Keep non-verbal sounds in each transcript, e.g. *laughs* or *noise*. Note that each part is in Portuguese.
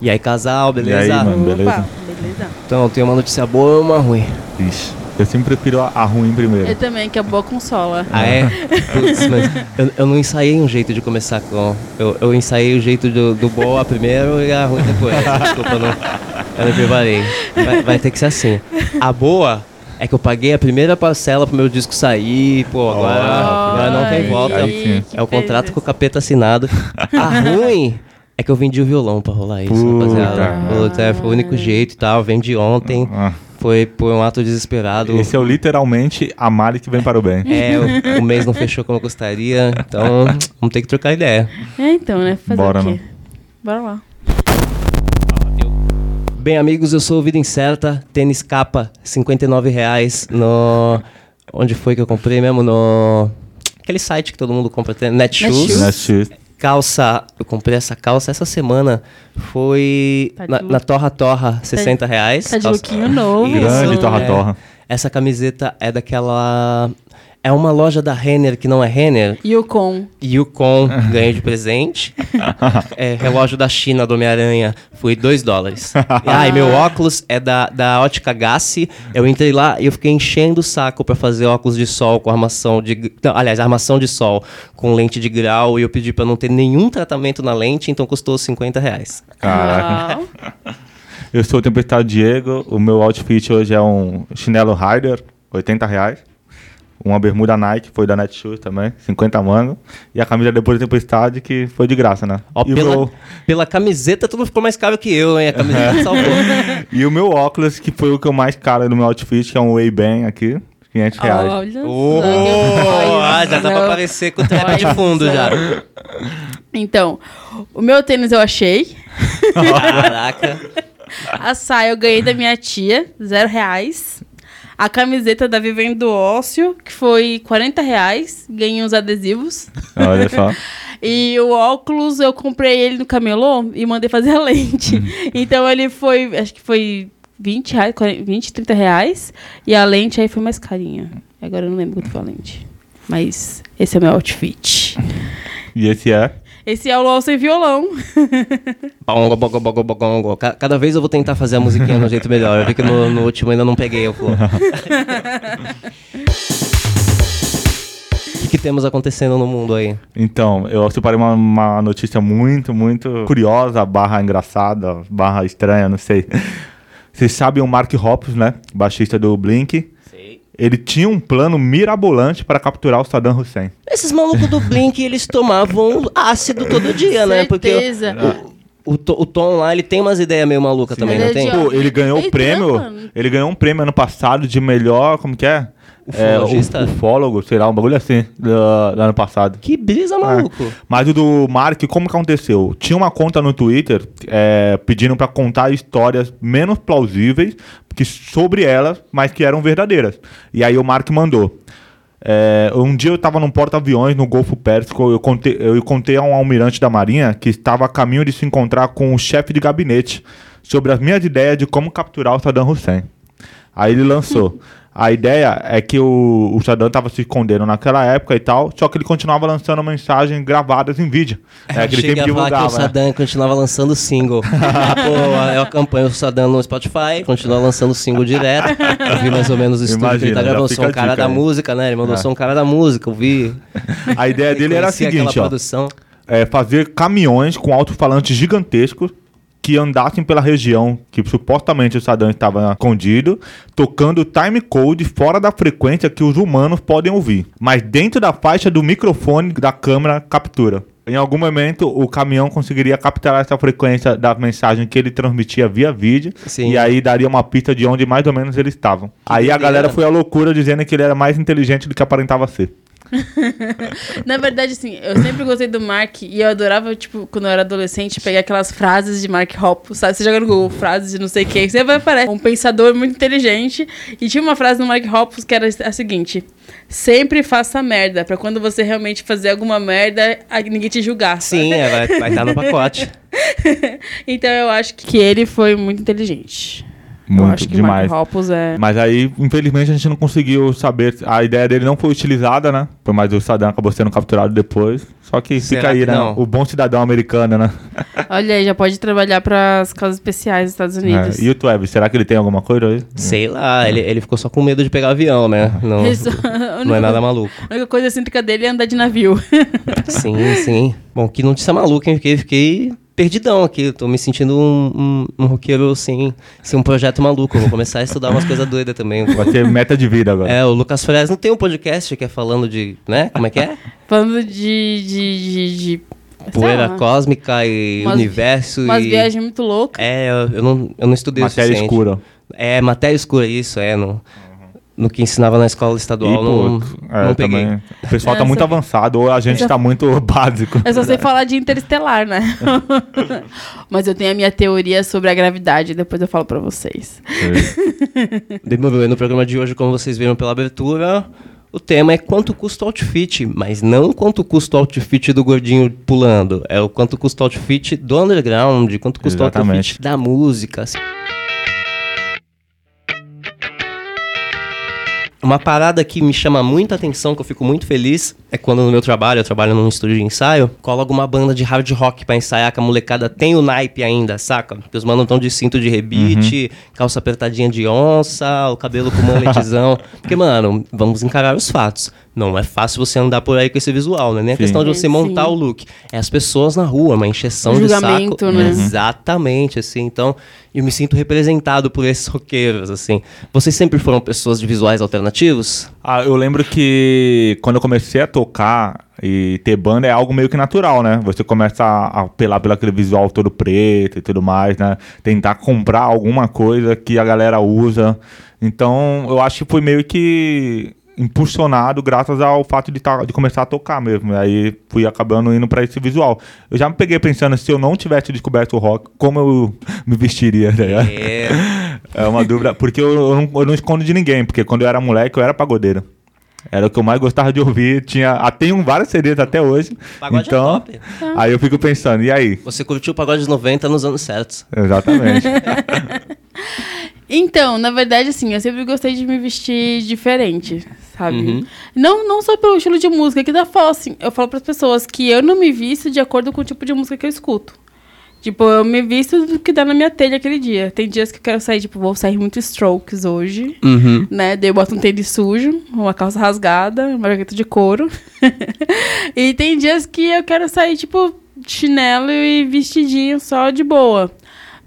E aí, casal, beleza? E aí, mano? beleza? Opa, beleza. Então, tem uma notícia boa e uma ruim. Ixi, eu sempre prefiro a, a ruim primeiro. Eu também, que é boa consola. Ah, é? *laughs* Putz, mas eu, eu não ensaiei um jeito de começar com. Eu, eu ensaiei o jeito do, do boa primeiro e a ruim depois. *laughs* Desculpa, eu não, eu não preparei. Vai, vai ter que ser assim. A boa é que eu paguei a primeira parcela pro meu disco sair, pô, agora, agora não tem volta. Aí É o contrato com o capeta assinado. A ruim é que eu vendi o violão pra rolar isso, Puta. rapaziada. Puta, é, foi o único jeito e tal. Vendi ontem. Ah, Foi por um ato desesperado. esse é o literalmente a Mari que vem para o bem. É, o, o mês não fechou como eu gostaria, então vamos ter que trocar ideia. É, então, né? Fazer Bora, o quê? Bora lá. Bem, amigos, eu sou o Vida Incerta, tênis capa, 59 reais no... Onde foi que eu comprei mesmo? No... Aquele site que todo mundo compra, tem- Netshoes. Netshoes. Calça, eu comprei essa calça essa semana, foi Tá de na, na Torra Torra, 60 reais. Tá de Calça- lookinho novo. Grande torra é. torra. Essa camiseta é daquela... É uma loja da Renner que não é Renner. Yukon. Yukon *laughs* ganhei de presente. É, relógio da China do Homem-Aranha foi 2 dólares. Ah, e meu óculos é da, da Ótica Gassi. Eu entrei lá e eu fiquei enchendo o saco pra fazer óculos de sol com armação de. Não, aliás, armação de sol com lente de grau. E eu pedi pra não ter nenhum tratamento na lente, então custou 50 reais. Caraca. Eu sou o Tempestade Diego. O meu outfit hoje é um chinelo Rider, 80 reais. Uma bermuda Nike, foi da Netshoes também, 50 mangos. E a camisa depois da Tempestade, que foi de graça, né? Ó, e, pela, meu, pela camiseta, tudo ficou mais caro que eu, hein? A camiseta salvou. *laughs* e o meu óculos, que foi o que eu mais caro no meu outfit, que é um Ray-Ban aqui, 500 reais. Olha Oh, ah, já dá pra aparecer com o teto de fundo já. Então, o meu tênis eu achei. Caraca. *laughs* A saia eu ganhei da minha tia, zero reais. A camiseta da Vivendo Ócio, que foi 40 reais. Ganhei uns adesivos. Olha só. *laughs* E o óculos, eu comprei ele no camelô e mandei fazer a lente. *laughs* então ele foi, acho que foi 20 reais, 40, 20, 30 reais. E a lente aí foi mais carinha. Agora eu não lembro quanto foi a lente. Mas esse é o meu outfit. E esse é? Esse é o LOL sem violão. *laughs* Bongo, bongo, bongo, bongo. Ca- Cada vez eu vou tentar fazer a musiquinha de um jeito melhor. Eu vi que no, no último ainda não peguei o flow. *laughs* O que, que temos acontecendo no mundo aí? Então, eu separei uma, uma notícia muito, muito curiosa, barra engraçada, barra estranha, não sei. Vocês sabem o Mark Hoppus, né? Baixista do Blink. Ele tinha um plano mirabolante para capturar o Saddam Hussein. Esses malucos do Blink, eles tomavam ácido todo dia, né? Porque Certeza. o, o, o Tom lá, ele tem umas ideias meio malucas também, Ele não é tem? Pô, ele ganhou o Eita, prêmio. mano. Ele ganhou um prêmio ano passado de melhor. Como que é? Ufologista? É, ufólogo, sei lá, um bagulho assim, do, do ano passado. Que brisa, maluco. Mas o do Mark, como que aconteceu? Tinha uma conta no Twitter é, pedindo pra contar histórias menos plausíveis que sobre elas, mas que eram verdadeiras. E aí o Mark mandou. É, um dia eu estava num porta-aviões no Golfo Pérsico, eu contei, eu contei a um almirante da Marinha que estava a caminho de se encontrar com o chefe de gabinete sobre as minhas ideias de como capturar o Saddam Hussein. Aí ele lançou. A ideia é que o, o Saddam estava se escondendo naquela época e tal, só que ele continuava lançando mensagens gravadas em vídeo. É, que ele sempre a falar que o divulgava. né? Saddam continuava lançando single. *laughs* Ah, Pô, eu acompanho o Saddam no Spotify, continua lançando single direto. Eu vi mais ou menos o estúdio que ele Imagina, tá gravando. Sou um cara da música, né? Ele mandou, É. sou um cara da música, eu vi. A ideia dele era a seguinte, ó. é, fazer caminhões com alto-falantes gigantescos que andassem pela região que supostamente o Saddam estava escondido, tocando time code fora da frequência que os humanos podem ouvir, mas dentro da faixa do microfone da câmera captura. Em algum momento, o caminhão conseguiria capturar essa frequência da mensagem que ele transmitia via vídeo, Sim. e aí daria uma pista de onde mais ou menos eles estavam. aí a galera foi à loucura dizendo que ele era mais inteligente do que aparentava ser. *laughs* Na verdade, assim, eu sempre gostei do Mark e eu adorava, tipo, quando eu era adolescente, pegar aquelas frases de Mark Hoppus, sabe? Você joga no Google, frases de não sei quem, você vai aparecer um pensador muito inteligente. E tinha uma frase no Mark Hoppus que era a seguinte: sempre faça merda, pra quando você realmente fazer alguma merda, ninguém te julgar. Sim, é, vai estar no pacote. *laughs* então eu acho que ele foi muito inteligente. Eu Muito, acho que demais. Mark Hoppus é... Mas aí, infelizmente, a gente não conseguiu saber. A ideia dele não foi utilizada, né? Mas o Saddam acabou sendo capturado depois. Só que Será fica aí, que né? não? O bom cidadão americano, né? *laughs* Olha aí, já pode trabalhar para as causas especiais dos Estados Unidos. É. E o Tweb, será que ele tem alguma coisa aí? Sei lá, ele, ele ficou só com medo de pegar avião, né? Não, *laughs* Isso, não é nada maluco. A única coisa excêntrica dele é andar de navio. Sim, sim. Bom, que notícia maluca, hein? Fiquei, fiquei perdidão aqui. Eu tô me sentindo um, um, um roqueiro sem, sem um projeto maluco. Eu vou começar a estudar umas coisas doidas também. Vai ter meta de vida agora. É, o Lucas Fres não tem um podcast que é falando de, né? Como é que é? Falando de. de, de, de Poeira lá, cósmica e Umas- universo Umas e... viagens muito loucas. É, eu, eu não, eu não estudei Matéria suficiente. escura. É, matéria escura, isso, é. No, no que ensinava na escola E, estadual, pô, não, é, não peguei. também. O pessoal tá Essa- muito avançado, ou a gente Essa- tá muito *laughs* básico. Eu só sei falar de interestelar, né? *laughs* Mas eu tenho a minha teoria sobre a gravidade, depois eu falo pra vocês. *laughs* Demorou. E no programa de hoje, como vocês viram pela abertura, o tema é quanto custa o outfit, mas não quanto custa o outfit do gordinho pulando. É o quanto custa o outfit do underground, quanto custa o Exatamente. outfit da música. Uma parada que me chama muita atenção, que eu fico muito feliz, é quando no meu trabalho, eu trabalho num estúdio de ensaio, colo alguma banda de hard rock pra ensaiar, que a molecada tem o naipe ainda, saca? Porque os manos estão de cinto de rebite, calça apertadinha de onça, o cabelo com *laughs* muletizão. Porque, mano, vamos encarar os fatos. Não é fácil você andar por aí com esse visual, né? Nem a Sim. questão de você Sim. montar o look. É as pessoas na rua, uma encheção O de julgamento, saco. né? Exatamente, assim. Então, eu me sinto representado por esses roqueiros, assim. Vocês sempre foram pessoas de visuais alternativos? Ah, eu lembro que quando eu comecei a tocar e ter banda é algo meio que natural, né? Você começa a apelar pelo aquele visual todo preto e tudo mais, né? Tentar comprar alguma coisa que a galera usa. Então, eu acho que foi meio que impulsionado graças ao fato de, tá- de começar a tocar mesmo. Aí fui acabando indo pra esse visual. Eu já me peguei pensando, se eu não tivesse descoberto o rock, como eu me vestiria, ligado? É. *laughs* É uma dúvida, porque eu, eu não, eu não escondo de ninguém, porque quando eu era moleque eu era pagodeiro. Era o que eu mais gostava de ouvir. Tinha, ah, tenho várias CDs até hoje. Pagode é então, top. aí eu fico pensando, e aí? Você curtiu o pagode dos 90 nos anos certos. Exatamente. *laughs* Então, na verdade, assim, eu sempre gostei de me vestir diferente, sabe? Uhum. Não, não só pelo estilo de música, que dá falo assim, eu falo pras pessoas que eu não me visto de acordo com o tipo de música que eu escuto. Tipo, eu me visto do que dá na minha telha aquele dia. Tem dias que eu quero sair, tipo, vou sair muito strokes hoje, Uhum. né? Daí eu boto um tênis sujo, uma calça rasgada, uma jaqueta de couro. *laughs* e tem dias que eu quero sair, tipo, chinelo e vestidinho só de boa.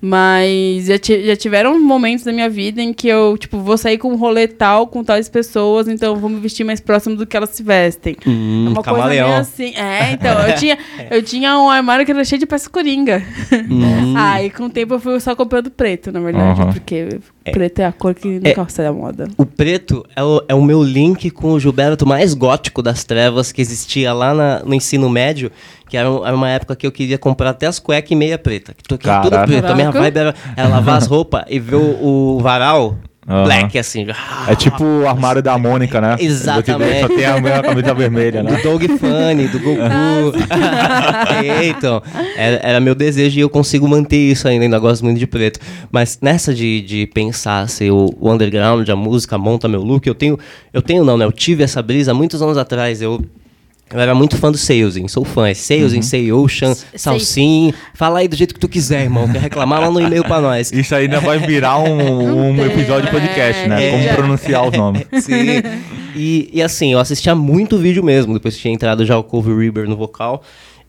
Mas já, já tiveram momentos da minha vida em que eu, tipo, vou sair com um rolê tal, com tais pessoas, então vou me vestir mais próximo do que elas se vestem. Hum, é uma coisa camaleão. meio assim. É, então, eu tinha, eu tinha um armário que era cheio de peça coringa. Hum. Aí, com o tempo, eu fui só comprando preto, na verdade, Aham. porque preto é a cor que nunca sai da moda. O preto é o, é o meu link com o Gilberto mais gótico das trevas que existia lá na- no ensino médio, que era, um- era uma época que eu queria comprar até as cuecas e meia preta. Que que tudo preto. A minha vibe era, era lavar as roupas e ver o, o varal Aham. black, assim. É tipo o armário da Mônica, né? Exatamente. Só tem a minha camisa vermelha, Do né? Dog Funny, do Goku. *laughs* É, então, era, era meu desejo e eu consigo manter isso ainda, ainda gosto muito de preto. Mas nessa de, de pensar se o, o underground, a música monta meu look, eu tenho, eu tenho não, né? Eu tive essa brisa há muitos anos atrás. Eu, eu era muito fã do Salesing, sou fã. É Say Ocean, Salsim. Fala aí do jeito que tu quiser, irmão. Quer reclamar lá no e-mail pra nós. Isso aí ainda vai virar um, um tem, episódio de podcast, né? é, Como já- pronunciar os nomes. *laughs* Sim. E, e assim, eu assistia muito vídeo mesmo, depois que tinha entrado já o Cove Reaper no vocal.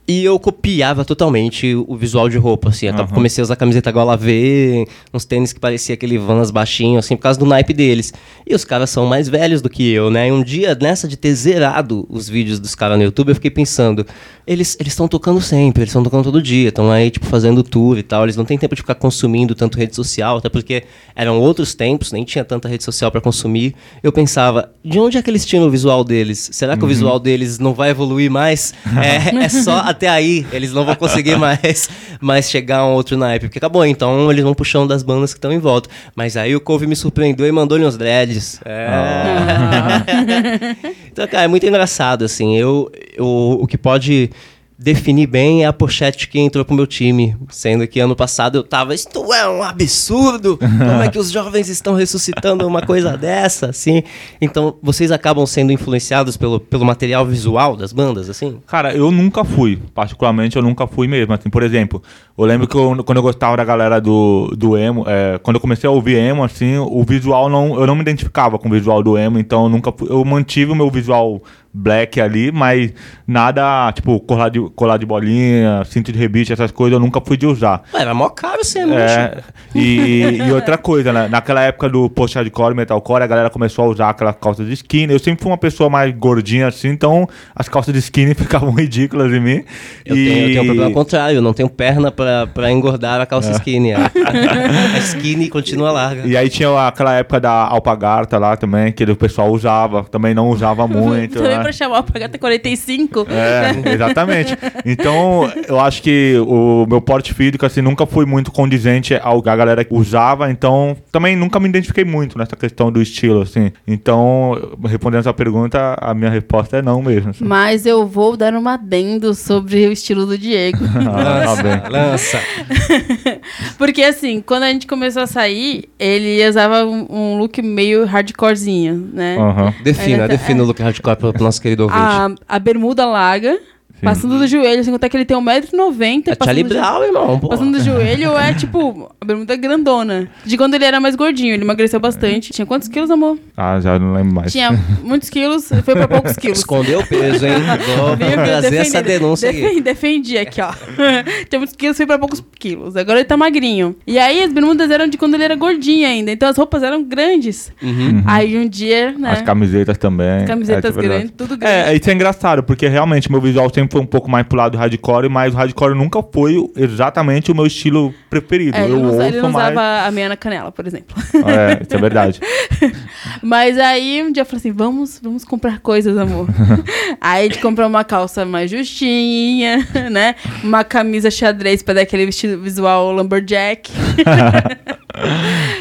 E eu copiava totalmente o visual de roupa, assim. Aham. comecei a usar camiseta gola V, uns tênis que parecia aquele Vans baixinho, assim, por causa do naipe deles. E os caras são mais velhos do que eu, né? E um dia, nessa de ter zerado os vídeos dos caras no YouTube, eu fiquei pensando, eles estão tocando sempre, eles estão tocando todo dia, estão aí, tipo, fazendo tour e tal. Eles não têm tempo de ficar consumindo tanto rede social, até porque eram outros tempos, nem tinha tanta rede social pra consumir. Eu pensava, de onde é que eles tinham o visual deles? Será que o visual deles não vai evoluir mais? É, *laughs* é só até aí, eles não vão conseguir mais, mais chegar a um outro naipe. Porque acabou, então eles vão puxando das bandas que estão em volta. Mas aí o Cove me surpreendeu e mandou-lhe uns dreads. É. *laughs* *laughs* então, cara, é muito engraçado, assim. Eu, eu, o que pode definir bem a pochete que entrou pro meu time. Sendo que ano passado eu tava, isto é um absurdo! Como é que os jovens estão ressuscitando uma coisa *laughs* dessa, assim? Então, vocês acabam sendo influenciados pelo, pelo material visual das bandas, assim? Cara, eu nunca fui. Particularmente, eu nunca fui mesmo. Assim, por exemplo, eu lembro que eu- quando eu gostava da galera do, do emo, é, quando eu comecei a ouvir emo, assim, o visual não. Eu não me identificava com o visual do emo, então eu nunca fui. Eu mantive o meu visual black ali, mas nada, tipo, colar de, colar de bolinha, cinto de rebite, essas coisas, eu nunca fui de usar. Ué, era mó caro emo, É, e, e outra coisa, né? Naquela época do post-hardcore, metalcore, a galera começou a usar aquelas calças de skinny. Eu sempre fui uma pessoa mais gordinha assim, então as calças de skinny *laughs* ficavam ridículas em mim. Eu, e... tenho, eu tenho um problema contrário, eu não tenho perna pra, pra engordar a calça skinny. A, *laughs* a skinny continua larga. E aí tinha aquela época da alpagarta lá também, que o pessoal usava, também não usava *laughs* muito. Também né? Pra chamar o Pagata 45. É, exatamente. Então, eu acho que o meu porte físico, assim, nunca foi muito condizente ao que a galera usava, então também nunca me identifiquei muito nessa questão do estilo, assim. Então, respondendo essa pergunta, a minha resposta é não mesmo. assim. Mas eu vou dar um adendo sobre o estilo do Diego. *laughs* Ah, tá bem. Lança. *laughs* Porque assim, quando a gente começou a sair, ele usava um, um look meio hardcorezinho, né? Aham. Defina, defina o look hardcore pro, pro nosso querido ouvinte. A, a bermuda larga, passando do joelho, sem contar que ele tem 1,90m. é Charlie Brown, irmão. pô. Passando do joelho é tipo a bermuda grandona. De quando ele era mais gordinho, ele emagreceu bastante. Tinha quantos quilos, amor? Ah, já não lembro mais. Tinha muitos quilos, foi pra poucos quilos. Escondeu o peso, hein? *laughs* Vou trazer Defendi- essa denúncia aqui. defendi, Defendi aqui, ó. *laughs* Tinha muitos quilos, foi pra poucos quilos. Agora ele tá magrinho. E aí as bermudas eram de quando ele era gordinho ainda. Então as roupas eram grandes. Uhum. Aí um dia, né? As camisetas também. Camisetas é, isso é grandes, tudo grande. É, isso é engraçado, porque realmente meu visual sempre foi um pouco mais pro lado do hardcore, mas o hardcore nunca foi exatamente o meu estilo preferido. É, ele eu não, usa- ouço ele não mais... usava a meia na canela, por exemplo. É, isso é verdade. *laughs* Mas aí um dia eu falei assim: vamos, vamos comprar coisas, amor. *laughs* aí a gente comprou uma calça mais justinha, *laughs* né? Uma camisa xadrez pra dar aquele vestido visual lumberjack.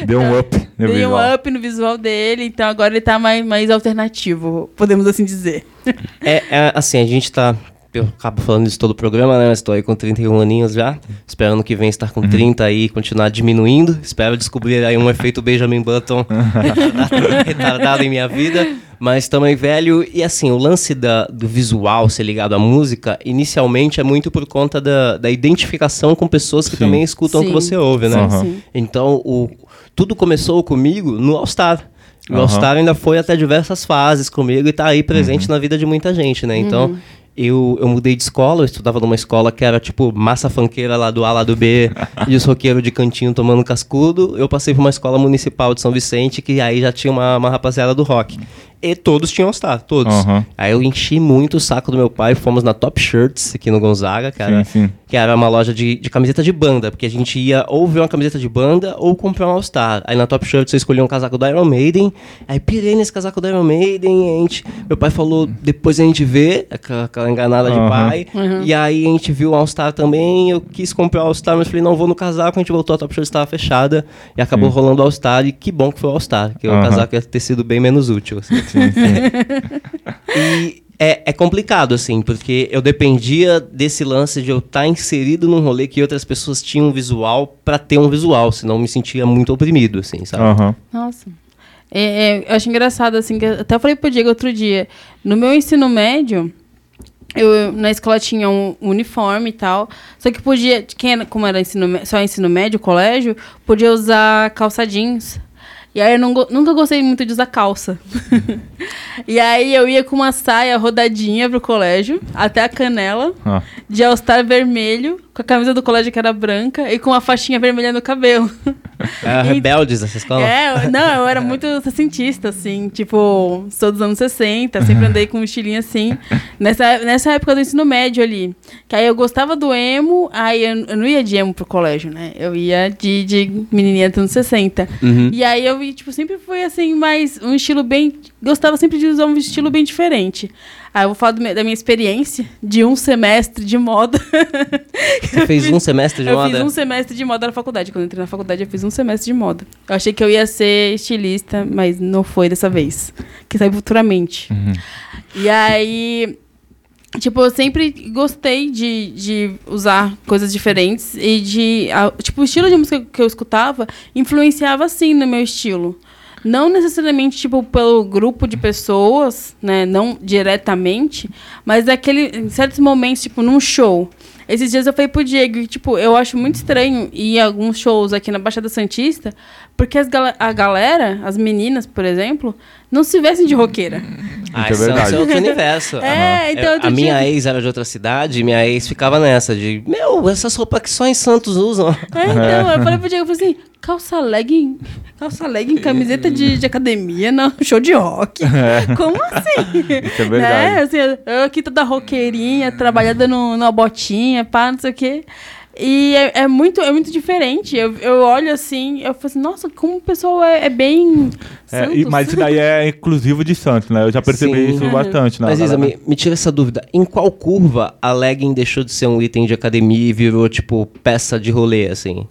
Deu um up no Dei um visual. up no visual dele, então agora ele tá mais, mais alternativo, podemos assim dizer. É, é, assim, a gente tá. Eu acabo falando isso todo o programa, né? Mas estou aí com 31 aninhos já. Espero ano que vem estar com 30 aí e continuar diminuindo. Espero descobrir aí um efeito *laughs* Benjamin Button *laughs* retardado, em minha vida. Mas também velho. E assim, o lance da, do visual ser ligado à música, inicialmente é muito por conta da, da identificação com pessoas que Sim. também escutam o que Sim. você ouve, né? Sim. Então, o, tudo começou comigo no All Star. O All Aham. Star ainda foi até diversas fases comigo e tá aí presente na vida de muita gente, né? Então, eu, eu mudei de escola, eu estudava numa escola que era tipo massa fanqueira lá do A, lá do B, *laughs* e os roqueiros de cantinho tomando cascudo. Eu passei por uma escola municipal de São Vicente, que aí já tinha uma, uma rapaziada do rock. E todos tinham All Star, todos. Aham. Aí eu enchi muito o saco do meu pai, fomos na Top Shirts aqui no Gonzaga, cara Sim, sim. que era uma loja de, de camiseta de banda, porque a gente ia ou ver uma camiseta de banda ou comprar um All-Star. Aí na Top Shirt você escolheu um casaco do Iron Maiden, aí pirei nesse casaco do Iron Maiden, e a gente, meu pai falou, depois a gente vê, aquela, aquela enganada de Aham. pai, e aí a gente viu o All-Star também, eu quis comprar o All-Star, mas falei, não, vou no casaco, a gente voltou, a Top Shirt estava fechada, e acabou rolando o All-Star, e que bom que foi o All-Star, que o casaco ia ter sido bem menos útil. assim. Sim, sim. *laughs* E é, é complicado, assim, porque eu dependia desse lance de eu estar inserido num rolê que outras pessoas tinham um visual pra ter um visual, senão eu me sentia muito oprimido, assim, sabe? Aham. Nossa. É, é, eu acho engraçado, assim, que eu até falei pro Diego outro dia. No meu ensino médio, eu, na escola tinha um uniforme e tal. Só que podia, quem era, como era ensino, só ensino médio, colégio, podia usar calça jeans. E aí eu não nunca gostei muito de usar calça. *laughs* e aí eu ia com uma saia rodadinha pro colégio, até a canela, Ah. de all-star vermelho, com a camisa do colégio que era branca e com uma faixinha vermelha no cabelo. *laughs* *laughs* Era rebeldes essa escola. É, não, eu era muito sessentista, assim, tipo, sou dos anos 60, sempre andei com um estilinho assim, nessa, nessa época do ensino médio ali. Que aí eu gostava do emo, aí eu, eu não ia de emo pro colégio, né? Eu ia de, de menininha dos anos 60. Uhum. E aí eu, tipo, sempre foi assim, mais um estilo bem. Gostava sempre de usar um estilo bem diferente. Aí eu vou falar meu- da minha experiência de um semestre de moda. *laughs* Você fez um semestre de eu moda? fiz um semestre de moda na faculdade. Quando eu entrei na faculdade, eu fiz um semestre de moda. Eu achei que eu ia ser estilista, mas não foi dessa vez. Que saiu futuramente. Uhum. E aí. Tipo, eu sempre gostei de, de usar coisas diferentes e de. a- tipo, o estilo de música que eu escutava influenciava sim no meu estilo. Não necessariamente, tipo, pelo grupo de pessoas, né? Não diretamente, mas daquele, em certos momentos, tipo, num show. Esses dias eu falei pro Diego, que, tipo, eu acho muito estranho ir a alguns shows aqui na Baixada Santista, porque as gala- a galera, as meninas, por exemplo, não se vestem de roqueira. Ah, Isso é isso é verdade. outro universo. É, então Eu- outro a minha dia- ex era de outra cidade e minha ex ficava nessa de, meu, essas roupas que só em Santos usam. É, então, eu falei pro Diego, eu falei assim, calça legging, calça legging, camiseta de, de academia, não, show de rock. *laughs* Como assim? Isso é verdade. Né? Assim, eu aqui toda roqueirinha, trabalhada no, numa botinha, pá, não sei o quê. E é, é muito, é muito diferente. Eu, eu olho assim, eu falo assim, nossa, como o pessoal é, é bem. É, e- mas isso daí é exclusivo de Santos, né? Eu já percebi Sim. isso bastante. né? Mas Isa, me, me tira essa dúvida. Em qual curva a legging deixou de ser um item de academia e virou, tipo, peça de rolê, assim?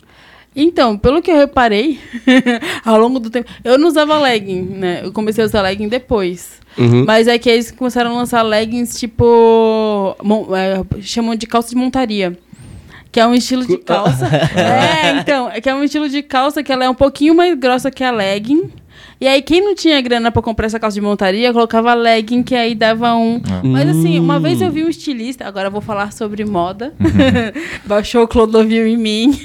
Então, pelo que eu reparei, *laughs* ao longo do tempo. Eu não usava legging, né? Eu comecei a usar legging depois. Uhum. Mas é que eles começaram a lançar leggings tipo. mon- é, chamam de calça de montaria. Que é um estilo de calça. *laughs* é, então, é que é um estilo de calça que ela é um pouquinho mais grossa que a legging. E aí, quem não tinha grana pra comprar essa calça de montaria, colocava legging, que aí dava um. Mas assim, uma vez eu vi um estilista, agora eu vou falar sobre moda. *laughs* Baixou o Clodovil em mim.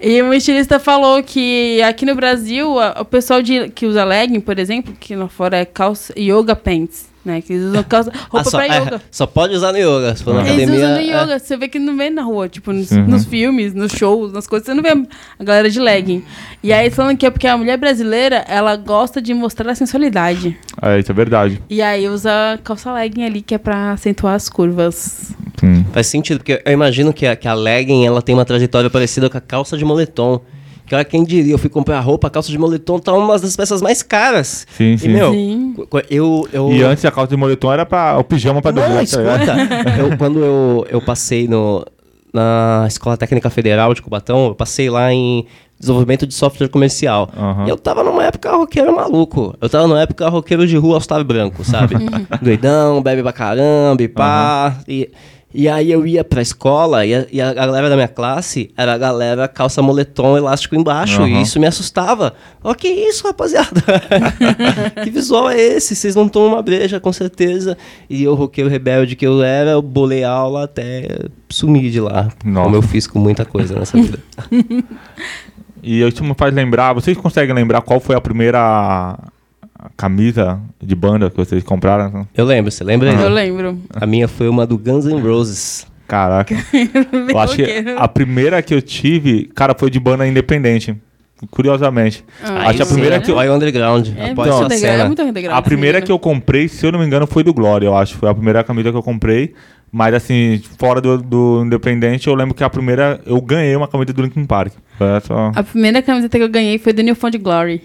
e um estilista falou que aqui no Brasil, a- o pessoal de, que usa legging, por exemplo, que lá fora é calça yoga pants, né? Que eles usam calça, roupa Ah, só, pra é, yoga. só pode usar no yoga. Se for na Eles academia. usam no é. yoga, você vê que não vê na rua, tipo, nos, Uhum. nos filmes, nos shows, nas coisas, você não vê a galera de legging. E aí falando que é porque a mulher brasileira, ela gosta de mostrar a sensualidade. É, isso é verdade. E aí usa calça legging ali, que é pra acentuar as curvas. Sim. Faz sentido, porque eu imagino que a, que a legging ela tem uma trajetória parecida com a calça de moletom. Que olha quem diria, eu fui comprar roupa, a calça de moletom tá uma das peças mais caras. Sim, E, sim. meu, Sim. eu, eu... E antes a calça de moletom era pra, o pijama pra dormir. Não, tá escuta. *laughs* eu, quando eu, eu passei no, na Escola Técnica Federal de Cubatão, eu passei lá em desenvolvimento de software comercial. Aham. E eu tava numa época roqueiro maluco. Eu tava numa época roqueiro de rua all branco, sabe? Doidão, bebe pra caramba e pá. E, e aí eu ia pra escola e a, e a galera da minha classe era a galera calça moletom elástico embaixo. Aham. E isso me assustava. Ó, que isso, rapaziada? *laughs* que visual é esse? Vocês não tomam uma breja, com certeza. E eu, roqueiro rebelde que eu era, eu bolei aula até sumir de lá. Nossa. Como eu fiz com muita coisa nessa *laughs* vida. E isso me faz lembrar, vocês conseguem lembrar qual foi a primeira camisa de banda que vocês compraram? Eu lembro, você lembra? Eu Edu? lembro. A minha foi uma do Guns N' Roses. Caraca. *laughs* eu acho que a primeira que eu tive, cara, foi de banda independente. Curiosamente. Ah, acho a primeira né? que eu, Vai underground. É após cena. é muito underground. A primeira que eu comprei, se eu não me engano, foi do Glória, eu acho. Foi a primeira camisa que eu comprei. Mas assim, fora do, do Independente, eu lembro que a primeira. Eu ganhei uma camisa do Linkin Park. Essa- A primeira camiseta que eu ganhei foi do New Found Glory.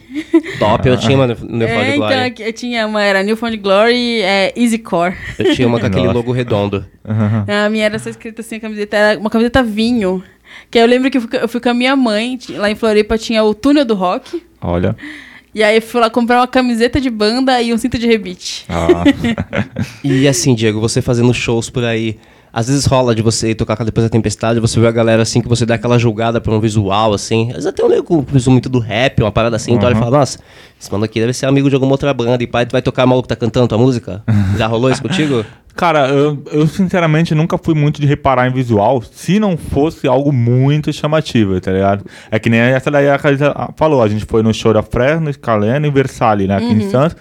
Top, eu tinha uma no, no é, então, Glory. aqui eu tinha uma, era New Found Glory é, Easy Core. Eu tinha uma com aquele Nossa. logo redondo. A minha era só escrita assim, a camiseta era uma camiseta vinho. Que eu lembro que eu fui, eu fui com a minha mãe, lá em Floripa tinha o túnel do rock. Olha. E aí eu fui lá comprar uma camiseta de banda e um cinto de rebite. Ah, *laughs* E assim, Diego, você fazendo shows por aí, às vezes rola de você tocar com a depois da tempestade, você vê a galera assim, que você dá aquela julgada pra um visual, assim. Às vezes até um nego que muito do rap, uma parada assim, então ele fala, nossa, esse mano aqui deve ser amigo de alguma outra banda, e pai, tu vai tocar maluco que tá cantando tua música? *laughs* Já rolou isso contigo? Cara, eu, eu sinceramente nunca fui muito de reparar em visual se não fosse algo muito chamativo, tá ligado? É que nem essa daí a Carisa falou, a gente foi no show da Fresno, Scalene e Versalhes, né, aqui Uhum. em Santos.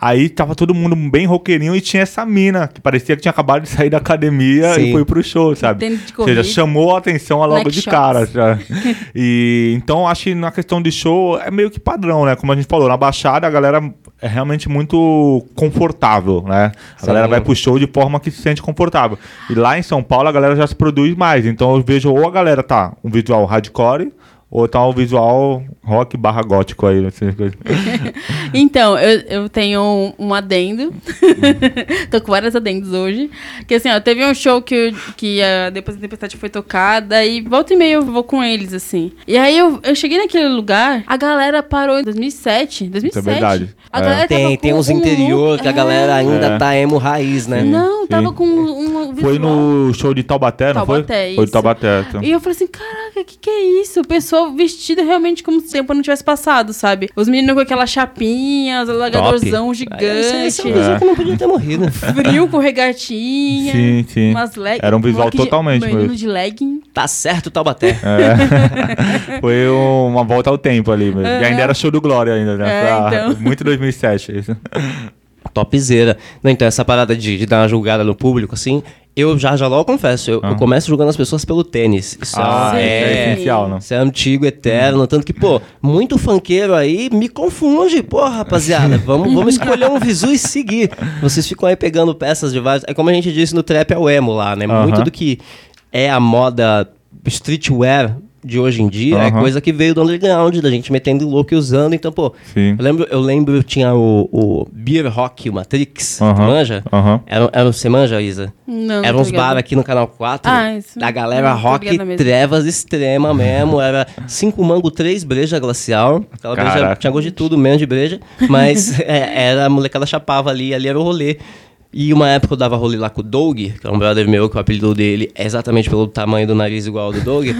Aí tava todo mundo bem roqueirinho e tinha essa mina, que parecia que tinha acabado de sair da academia Sim. e foi pro show, sabe? De Ou seja, chamou a atenção logo Black de Shots. cara. Já. *laughs* E então acho que na questão de show é meio que padrão, né? Como a gente falou, na Baixada a galera é realmente muito confortável, né? A Sim. galera vai pro show de forma que se sente confortável. E lá em São Paulo a galera já se produz mais. Então eu vejo ou a galera tá um visual hardcore Ou tá o visual rock barra gótico aí, assim, *laughs* Então, eu, eu tenho um, um adendo. *laughs* Tô com vários adendos hoje. Que assim, ó, teve um show que, eu- que a Depois da Tempestade foi tocada e volta e meia eu vou com eles, assim. E aí eu, eu cheguei naquele lugar, a galera parou em 2007. 2007. verdade. A É. galera tava Tem, tem uns um interior look- que a galera ainda É. tá emo raiz, né? Não, tava sim. com um, um Foi no show de Taubaté, não Taubaté, foi? Foi de isso. Taubaté. então. E eu falei assim, caraca, que que é isso? O pessoal vestido realmente como se o tempo não tivesse passado, sabe? Os meninos com aquela chapinha, os alagadorzão Esse, gigante, esse é um visual que não podia ter morrido. *laughs* frio com regatinha, Sim, sim. umas leggings. Era um visual totalmente De, menino de legging. Tá certo, Taubaté. É. *laughs* Foi um- uma volta ao tempo ali mesmo. E ainda era show do Glória ainda, né? É, Pra- então. Muito 2007 isso. *laughs* Topzera. Não, então, essa parada de, de dar uma julgada no público, assim, eu já, já logo confesso, eu, eu começo julgando as pessoas pelo tênis. Isso Ah, Sim. é, é, essencial, né? Isso é antigo, eterno. Tanto que, pô, muito funkeiro aí me confunde. Pô, rapaziada, *laughs* vamos, vamos escolher um visu e seguir. Vocês ficam aí pegando peças de vários. É como a gente disse no trap é o emo lá, né? Aham. Muito do que é a moda streetwear de hoje em dia é Aham. coisa que veio do underground, da gente metendo louco e usando. Então, pô, Sim. eu lembro, eu lembro, tinha o, o Beer Rock, o Matrix, tu manja? Aham. Era, era, você manja, Isa? Não, Eram uns bar aqui no Canal 4, Ah, isso. da galera Não rock trevas extrema mesmo. Era cinco mango, três breja glacial. Aquela breja Caraca. tinha gosto de tudo, menos de breja. Mas *laughs* é, era a molecada chapava ali, ali era o rolê. E uma época eu dava rolê lá com o Doug, que é um brother meu, que o apelido dele é exatamente pelo tamanho do nariz igual ao do Doug. *laughs*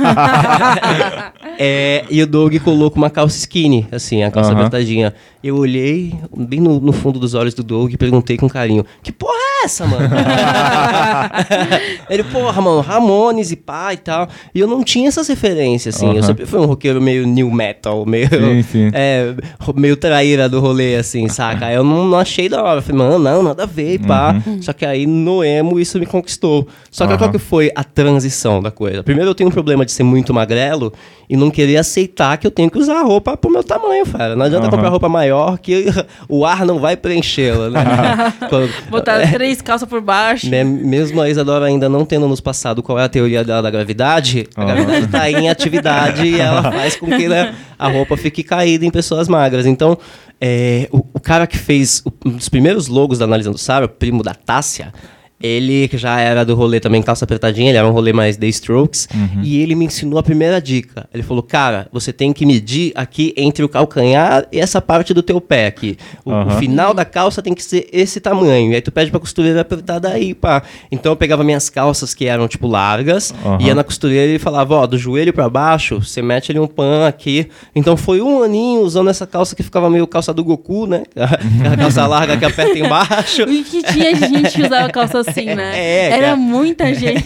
É, e o Doug colocou uma calça skinny, assim, a calça Aham. apertadinha. Eu olhei bem no, no fundo dos olhos do Doug e perguntei com carinho: Que porra é essa, mano? *laughs* Ele, porra, mano, Ramones e pá e tal. E eu não tinha essas referências, assim. Eu Aham. sempre fui um roqueiro meio new metal, meio. Sim, sim. *laughs* É, meio traíra do rolê, assim, saca? Eu não, não achei da hora. Eu falei, mano, não, nada a ver, e pá. Só que aí no emo isso me conquistou. Só que Aham. qual que foi a transição da coisa? Primeiro eu tenho um problema de ser muito magrelo e não querer aceitar que eu tenho que usar roupa pro meu tamanho, cara. Não adianta Aham. comprar roupa maior que *laughs* o ar não vai preenchê-la, né? *laughs* Quando- Botar É, três calças por baixo. né, Mesmo a Isadora ainda não tendo nos passado qual é a teoria dela da gravidade, a gravidade tá aí em atividade e ela *laughs* faz com que né, a roupa fique caída em pessoas magras. Então, é, o, o cara que fez um dos primeiros logos da Analisando Sara, o primo da Tássia, ele que já era do rolê também calça apertadinha, ele era um rolê mais The Strokes, e ele me ensinou a primeira dica. Ele falou, cara, você tem que medir aqui entre o calcanhar e essa parte do teu pé aqui. O, o Aham. final da calça tem que ser esse tamanho. E aí tu pede pra costureira apertar daí, pá. Então eu pegava minhas calças que eram, tipo, largas, Aham. ia na costureira e falava, ó, do joelho pra baixo, você mete ali um pan aqui. Então foi um aninho usando essa calça que ficava meio calça do Goku, né? *laughs* Aquela calça larga que aperta embaixo. O *laughs* que tinha de gente que usava calça assim, né? *laughs* É, Era cara. muita *laughs* gente.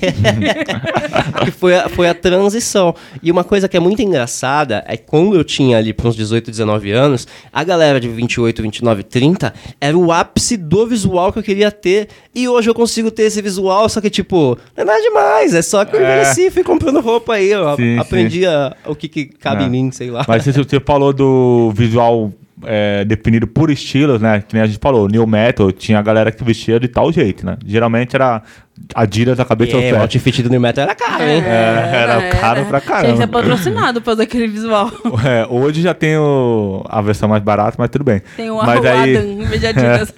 que foi a, foi a transição. E uma coisa que é muito engraçada é que quando eu tinha ali para uns 18, 19 anos, a galera de 28, 29, 30 era o ápice do visual que eu queria ter. E hoje eu consigo ter esse visual, só que, tipo, não é nada demais. É só que eu É. envelheci, fui comprando roupa aí. Eu Sim, aprendi a- o que, que cabe É. em mim, sei lá. Mas você, você falou do visual é, definido por estilos, né? Que nem a gente falou, New Metal, tinha a galera que vestia de tal jeito, né? Geralmente era Adidas da cabeça ao É, pé. o outfit do New Metal era caro, hein? É, era caro pra caramba. Tinha que ser patrocinado pra usar aquele visual. *laughs* É, hoje já tem o- a versão mais barata, mas tudo bem. Tem um mas aí, Adam em vez de Adidas.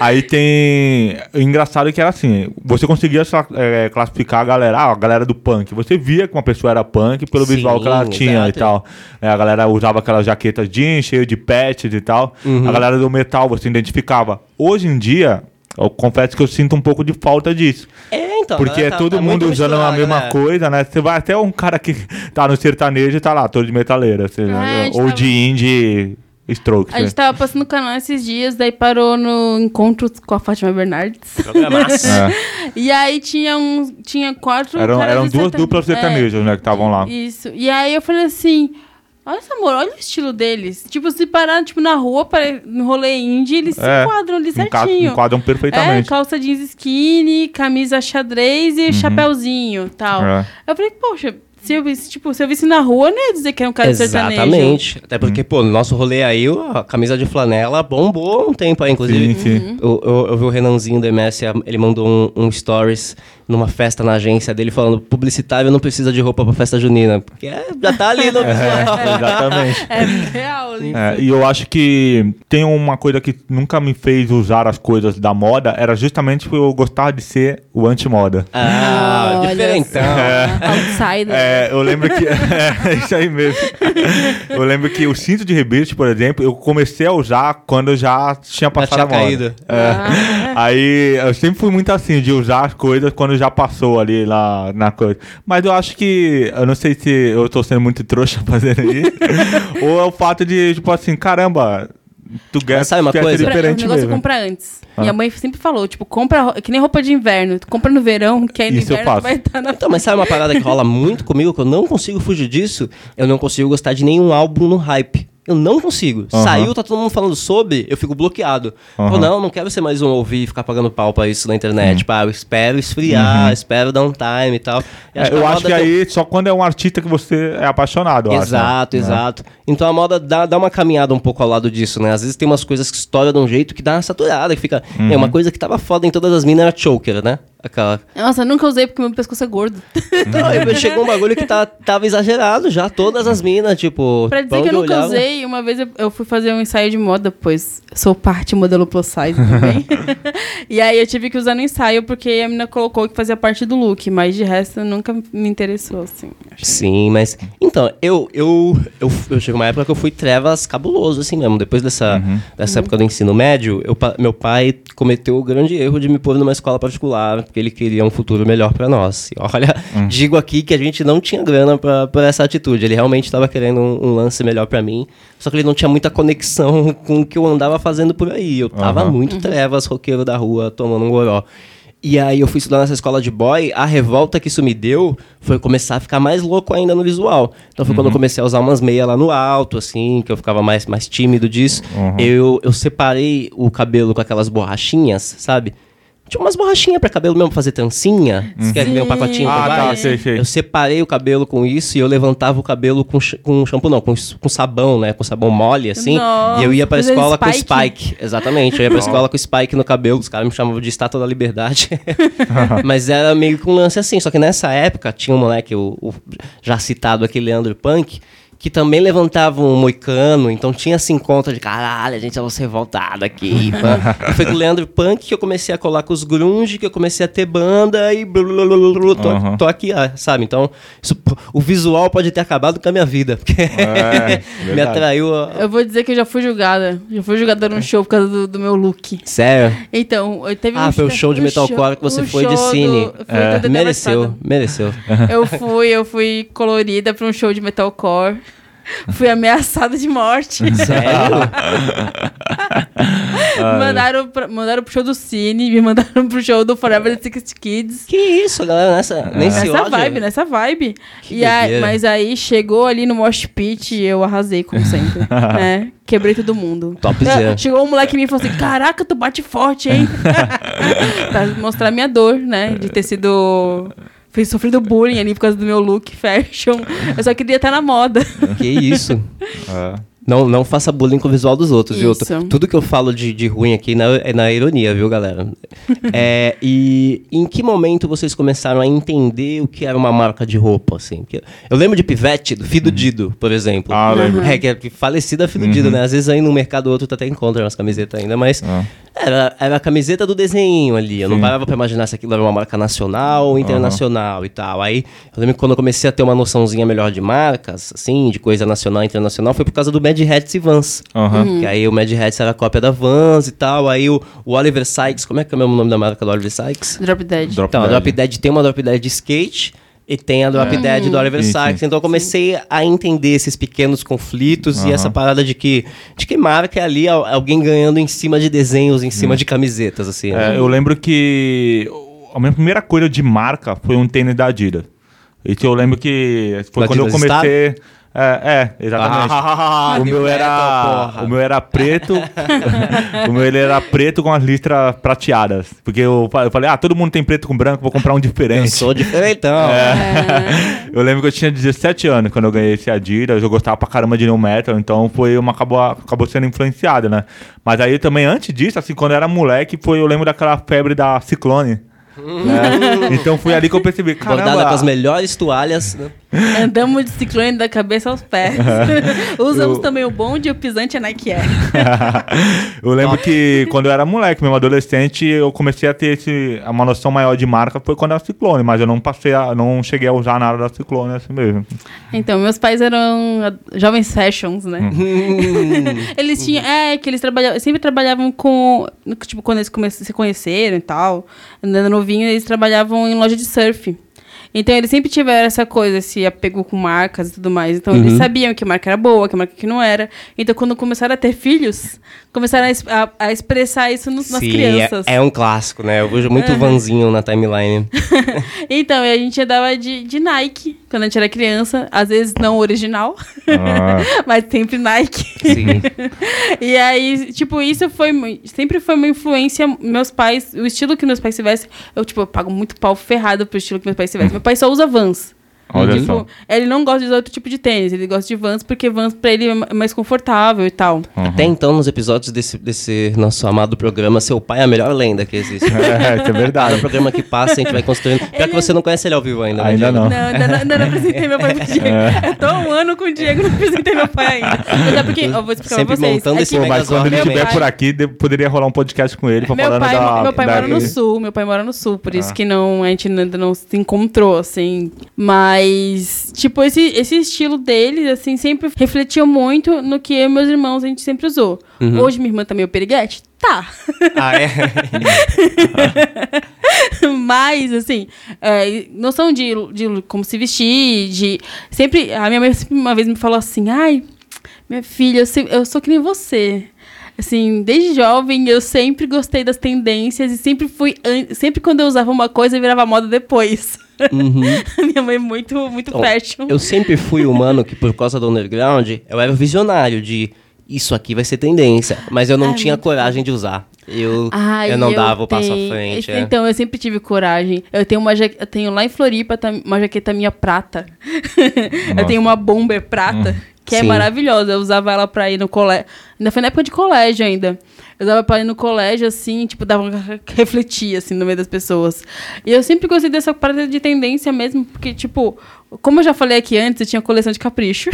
aí tem. O engraçado é que era assim: você conseguia é, classificar a galera, ah, a galera do punk. Você via que uma pessoa era punk pelo Sim, visual que ela tinha exato. e tal. É, a galera usava aquelas jaquetas jeans, cheio de patches e tal. Uhum. A galera do metal você identificava. Hoje em dia. Eu confesso que eu sinto um pouco de falta disso. É, então. Porque é tá- todo tá mundo usando a mesma né? coisa, né? Você vai até um cara que tá no sertanejo e tá lá, todo de metaleira. sei lá, É, a gente ou tava- de indie strokes. A né? gente tava passando o canal esses dias, daí parou no encontro com a Fátima Bernardes. Programaço. *laughs* É. E aí tinha uns. Tinha quatro. Eram, caras eram duas sertane- duplas sertanejas, né, que estavam lá. É, isso. E aí eu falei assim. Olha, amor, olha o estilo deles. Tipo, se parar tipo, na rua, para- no rolê indie, eles se É, enquadram ali certinho. enquadram É, perfeitamente. calça jeans skinny, camisa xadrez e chapéuzinho tal. Uhum. É. Eu falei, poxa, se eu visse, tipo, se eu visse na rua, eu não ia dizer que era um cara de sertanejo. Exatamente. Até porque, pô, no nosso rolê aí, a camisa de flanela bombou um tempo aí, inclusive. Sim, sim. Eu, eu, eu vi o Renanzinho do MS, ele mandou um, um stories numa festa na agência dele falando publicitário não precisa de roupa pra festa junina. Porque é, já tá ali no *laughs* visual. É, exatamente. É real, isso. É, e eu acho que tem uma coisa que nunca me fez usar as coisas da moda, era justamente por eu gostar de ser o anti-moda. Ah, Olha diferentão. só. Outsider. É, eu lembro que. *laughs* É isso aí mesmo. Eu lembro que o cinto de rebite, por exemplo, eu comecei a usar quando eu já tinha passado tinha a moda. caído. É. Ah. Aí eu sempre fui muito assim, de usar as coisas quando já passou ali lá na coisa. Mas eu acho que. Eu não sei se eu tô sendo muito trouxa *laughs* fazendo isso. ou é o fato de, tipo assim, caramba, tu quer, Mas sabe uma coisa? ser Pra- o diferente negócio é mesmo. comprar antes. Ah. Minha mãe sempre falou, tipo, compra que nem roupa de inverno. Tu compra no verão, que aí no Isso inverno vai estar na Então, mas sabe uma parada que rola muito comigo, que eu não consigo fugir disso? Eu não consigo gostar de nenhum álbum no hype. Eu não consigo. Aham. Saiu, tá todo mundo falando sobre, eu fico bloqueado. Aham. Ou não, não quero ser mais um ouvir e ficar pagando pau pra isso na internet. Pá, eu espero esfriar, espero dar um time e tal. E Uhum. É, eu acho que aí só quando é um artista que você é apaixonado. eu acho, né? Exato, É. exato. Então a moda dá, dá uma caminhada um pouco ao lado disso, né? Às vezes tem umas coisas que estouram de um jeito que dá uma saturada, que fica. É Uhum. uma coisa que tava foda em todas as minas era choker, né? Aquela. Nossa, eu nunca usei porque meu pescoço é gordo. *laughs* Não, chegou um bagulho que tá, tava exagerado já, todas as minas, tipo. Pra dizer que eu nunca olhava- usei, uma vez eu, eu fui fazer um ensaio de moda, pois sou parte modelo plus size também. *laughs* e aí eu tive que usar no ensaio porque a menina colocou que fazia parte do look, mas de resto nunca me interessou, assim. Sim, mas. Então, eu, eu, eu, eu tive uma época que eu fui trevas cabuloso, assim mesmo. Depois dessa, dessa época do ensino médio, eu, meu pai cometeu o grande erro de me pôr numa escola particular, porque ele queria um futuro melhor pra nós. E olha, digo aqui que a gente não tinha grana pra, pra essa atitude. Ele realmente estava querendo um, um lance melhor pra mim, só que ele não tinha muita conexão *laughs* com o que eu andava fazendo por aí. Eu tava Aham. muito trevas, roqueiro da rua, tomando um goró. E aí eu fui estudar nessa escola de boy, a revolta que isso me deu foi começar a ficar mais louco ainda no visual. Então foi quando eu comecei a usar umas meias lá no alto, assim, que eu ficava mais, mais tímido disso. Eu, eu separei o cabelo com aquelas borrachinhas, sabe? Tinha umas borrachinhas pra cabelo mesmo, fazer trancinha. Você quer ver um pacotinho com Ah, tá, sei, sei. Eu separei o cabelo com isso e eu levantava o cabelo com, com shampoo, não, com, com sabão, né? Com sabão mole, assim. Nossa, e eu ia pra escola com spike. spike. Exatamente, eu ia pra escola com spike no cabelo. Os caras me chamavam de estátua da liberdade. *laughs* Mas era meio que um lance assim. Só que nessa época tinha um moleque, o, o já citado aqui, Leandro Punk, que também levantava um moicano, então tinha esse encontro de caralho, a gente é você revoltado aqui. E *laughs* foi com o Leandro Punk que eu comecei a colar com os grunge, que eu comecei a ter banda e blu, blu, blu, blu, blu, tô, Aham. tô aqui, ah, sabe? Então, isso- o visual pode ter acabado com a minha vida, porque É, *laughs* me atraiu. a- Eu vou dizer que eu já fui julgada. Já fui julgada num show por causa do, do meu look. Sério? Então, eu teve Ah, um foi o show de metalcore que você foi de cine. do- foi Dedé Mereceu, mereceu. Eu fui, eu fui colorida pra um show de metalcore. *laughs* Fui ameaçada de morte. *laughs* Sério? *laughs* mandaram, pra, mandaram pro show do Cine, me mandaram pro show do Forever the Six Kids. que isso, galera, nessa, nesse Nessa ódio? vibe, nessa vibe. Que E aí, mas aí chegou ali no Mosh Pit e eu arrasei, como sempre. né? Quebrei todo mundo. Topzera. É, Chegou um moleque em mim e falou assim: Caraca, tu bate forte, hein? pra mostrar minha dor, né? De ter sido. Fui sofrido bullying ali por causa do meu look fashion. Eu só queria estar na moda. Que isso. *laughs* É. Não, não faça bullying com o visual dos outros, viu? Isso. Tu- Tudo que eu falo de, de ruim aqui na- é na ironia, viu, galera? é, e em que momento vocês começaram a entender o que era uma marca de roupa, assim? Porque eu lembro de Pivete, do Fido Dido, por exemplo. Ah, lembro. É, que é falecida Fido Dido, né? Às vezes aí no mercado outro tu até encontra umas camisetas ainda, mas Ah. Era, era a camiseta do desenho ali. Eu não Sim. parava pra imaginar se aquilo era uma marca nacional ou internacional e tal. Aí eu lembro que quando eu comecei a ter uma noçãozinha melhor de marcas, assim, de coisa nacional e internacional, foi por causa do Mad Hats e Vans. Aham. Que aí o Mad Hats era a cópia da Vans e tal. Aí o, o Oliver Sykes, como é que é o mesmo nome da marca do Oliver Sykes? Drop Dead. Drop Então, a Dead. Drop Dead tem uma Drop Dead de skate e tem a Drop Dead do Oliver Sim, Sykes. sim. Então eu comecei a entender esses pequenos conflitos e essa parada de que, de que marca é ali al- alguém ganhando em cima de desenhos, em cima de camisetas, assim. né? É, eu lembro que a minha primeira coisa de marca foi um tênis da Adidas. Isso eu lembro que foi Do quando eu Adidas comecei. É, é, exatamente. Ah, o, meu era, porra. o meu era preto. *laughs* o meu ele era preto com as listras prateadas. Porque eu, eu falei, ah, todo mundo tem preto com branco, vou comprar um Eu diferente. sou diferentão. *laughs* É. Eu lembro que eu tinha 17 anos quando eu ganhei esse Adidas, eu gostava pra caramba de New Metal, então foi uma acabou, acabou sendo influenciado, né? Mas aí também antes disso, assim, quando eu era moleque, foi eu lembro daquela febre da Ciclone. né? *laughs* Então foi ali que eu percebi, Bordada caramba, com as melhores toalhas. né? Andamos de ciclone da cabeça aos pés. *laughs* Usamos Eu- também o bonde e o pisante é Nike Air. *laughs* eu lembro que quando eu era moleque, mesmo adolescente, eu comecei a ter esse, uma noção maior de marca foi quando era Ciclone, mas eu não passei a, não cheguei a usar nada da Ciclone assim mesmo. Então, meus pais eram jovens fashions, né? *laughs* eles tinham. É, que eles trabalhavam, sempre trabalhavam com. Tipo, quando eles se conheceram e tal, andando novinho, eles trabalhavam em loja de surf. Então, eles sempre tiveram essa coisa, esse apego com marcas e tudo mais. Então, eles sabiam que marca era boa, que marca que não era. Então, quando começaram a ter filhos, começaram a, a- a expressar isso no- nas Sim, crianças. É, é um clássico, né? Eu vejo muito vanzinho na timeline. *laughs* Então, e a gente andava de, de Nike quando a gente era criança. Às vezes não original, Ah, *laughs* mas sempre Nike. Sim. *laughs* E aí, tipo, isso foi sempre foi uma influência. Meus pais, o estilo que meus pais se vestem, eu, tipo, eu pago muito pau ferrado pro estilo que meus pais. Meu pai só usa Vans. Olha tipo, só. ele não gosta de usar outro tipo de tênis, ele gosta de Vans porque Vans pra ele é ma- mais confortável e tal. Até então, nos episódios desse, desse nosso amado programa, seu pai é a melhor lenda que existe. *laughs* É, isso é verdade. Cada programa que passa, a gente vai construindo. Pior que você não conhece ele ao vivo ainda, né, Ainda não. Não, ainda não, ainda não apresentei meu pai pro Diego. Eu tô um ano com o Diego, não apresentei meu pai ainda. Mas é porque, eu vou explicar Sempre pra vocês. montando é esse que- mas quando ele estiver pai- por aqui, de- poderia rolar um podcast com ele pra Meu falando pai, da. meu pai da- mora no sul, meu pai mora no sul, por isso Ah. que não, a gente ainda não se encontrou, assim. Mas, tipo, esse, esse estilo dele, assim, sempre refletia muito no que eu e meus irmãos a gente sempre usou. Hoje minha irmã tá meio periguete? Tá. Ah, é? *laughs* Mas, assim, é, noção de, de como se vestir, de. Sempre. A minha mãe sempre uma vez me falou assim: ai, minha filha, eu, eu sou que nem você. Assim, desde jovem eu sempre gostei das tendências e sempre fui. Sempre quando eu usava uma coisa, virava moda depois. *laughs* minha mãe é muito, muito Então, fashion. Eu sempre fui humano que, por causa do underground, eu era visionário de isso aqui vai ser tendência. Mas eu não Ai, tinha muito coragem de usar. Eu, Ai, eu não dava o passo à frente. é. Então, eu sempre tive coragem. Eu tenho uma ja- eu tenho lá em Floripa uma jaqueta minha prata. *laughs* eu tenho uma bomber prata, que é Sim. maravilhosa. Eu usava ela pra ir no colégio. Ainda foi na época de colégio ainda. Eu usava pra ir no colégio, assim, tipo, dava *laughs* refletir, assim, no meio das pessoas. E eu sempre gostei dessa parada de tendência mesmo, porque, tipo, como eu já falei aqui antes, eu tinha coleção de capricho.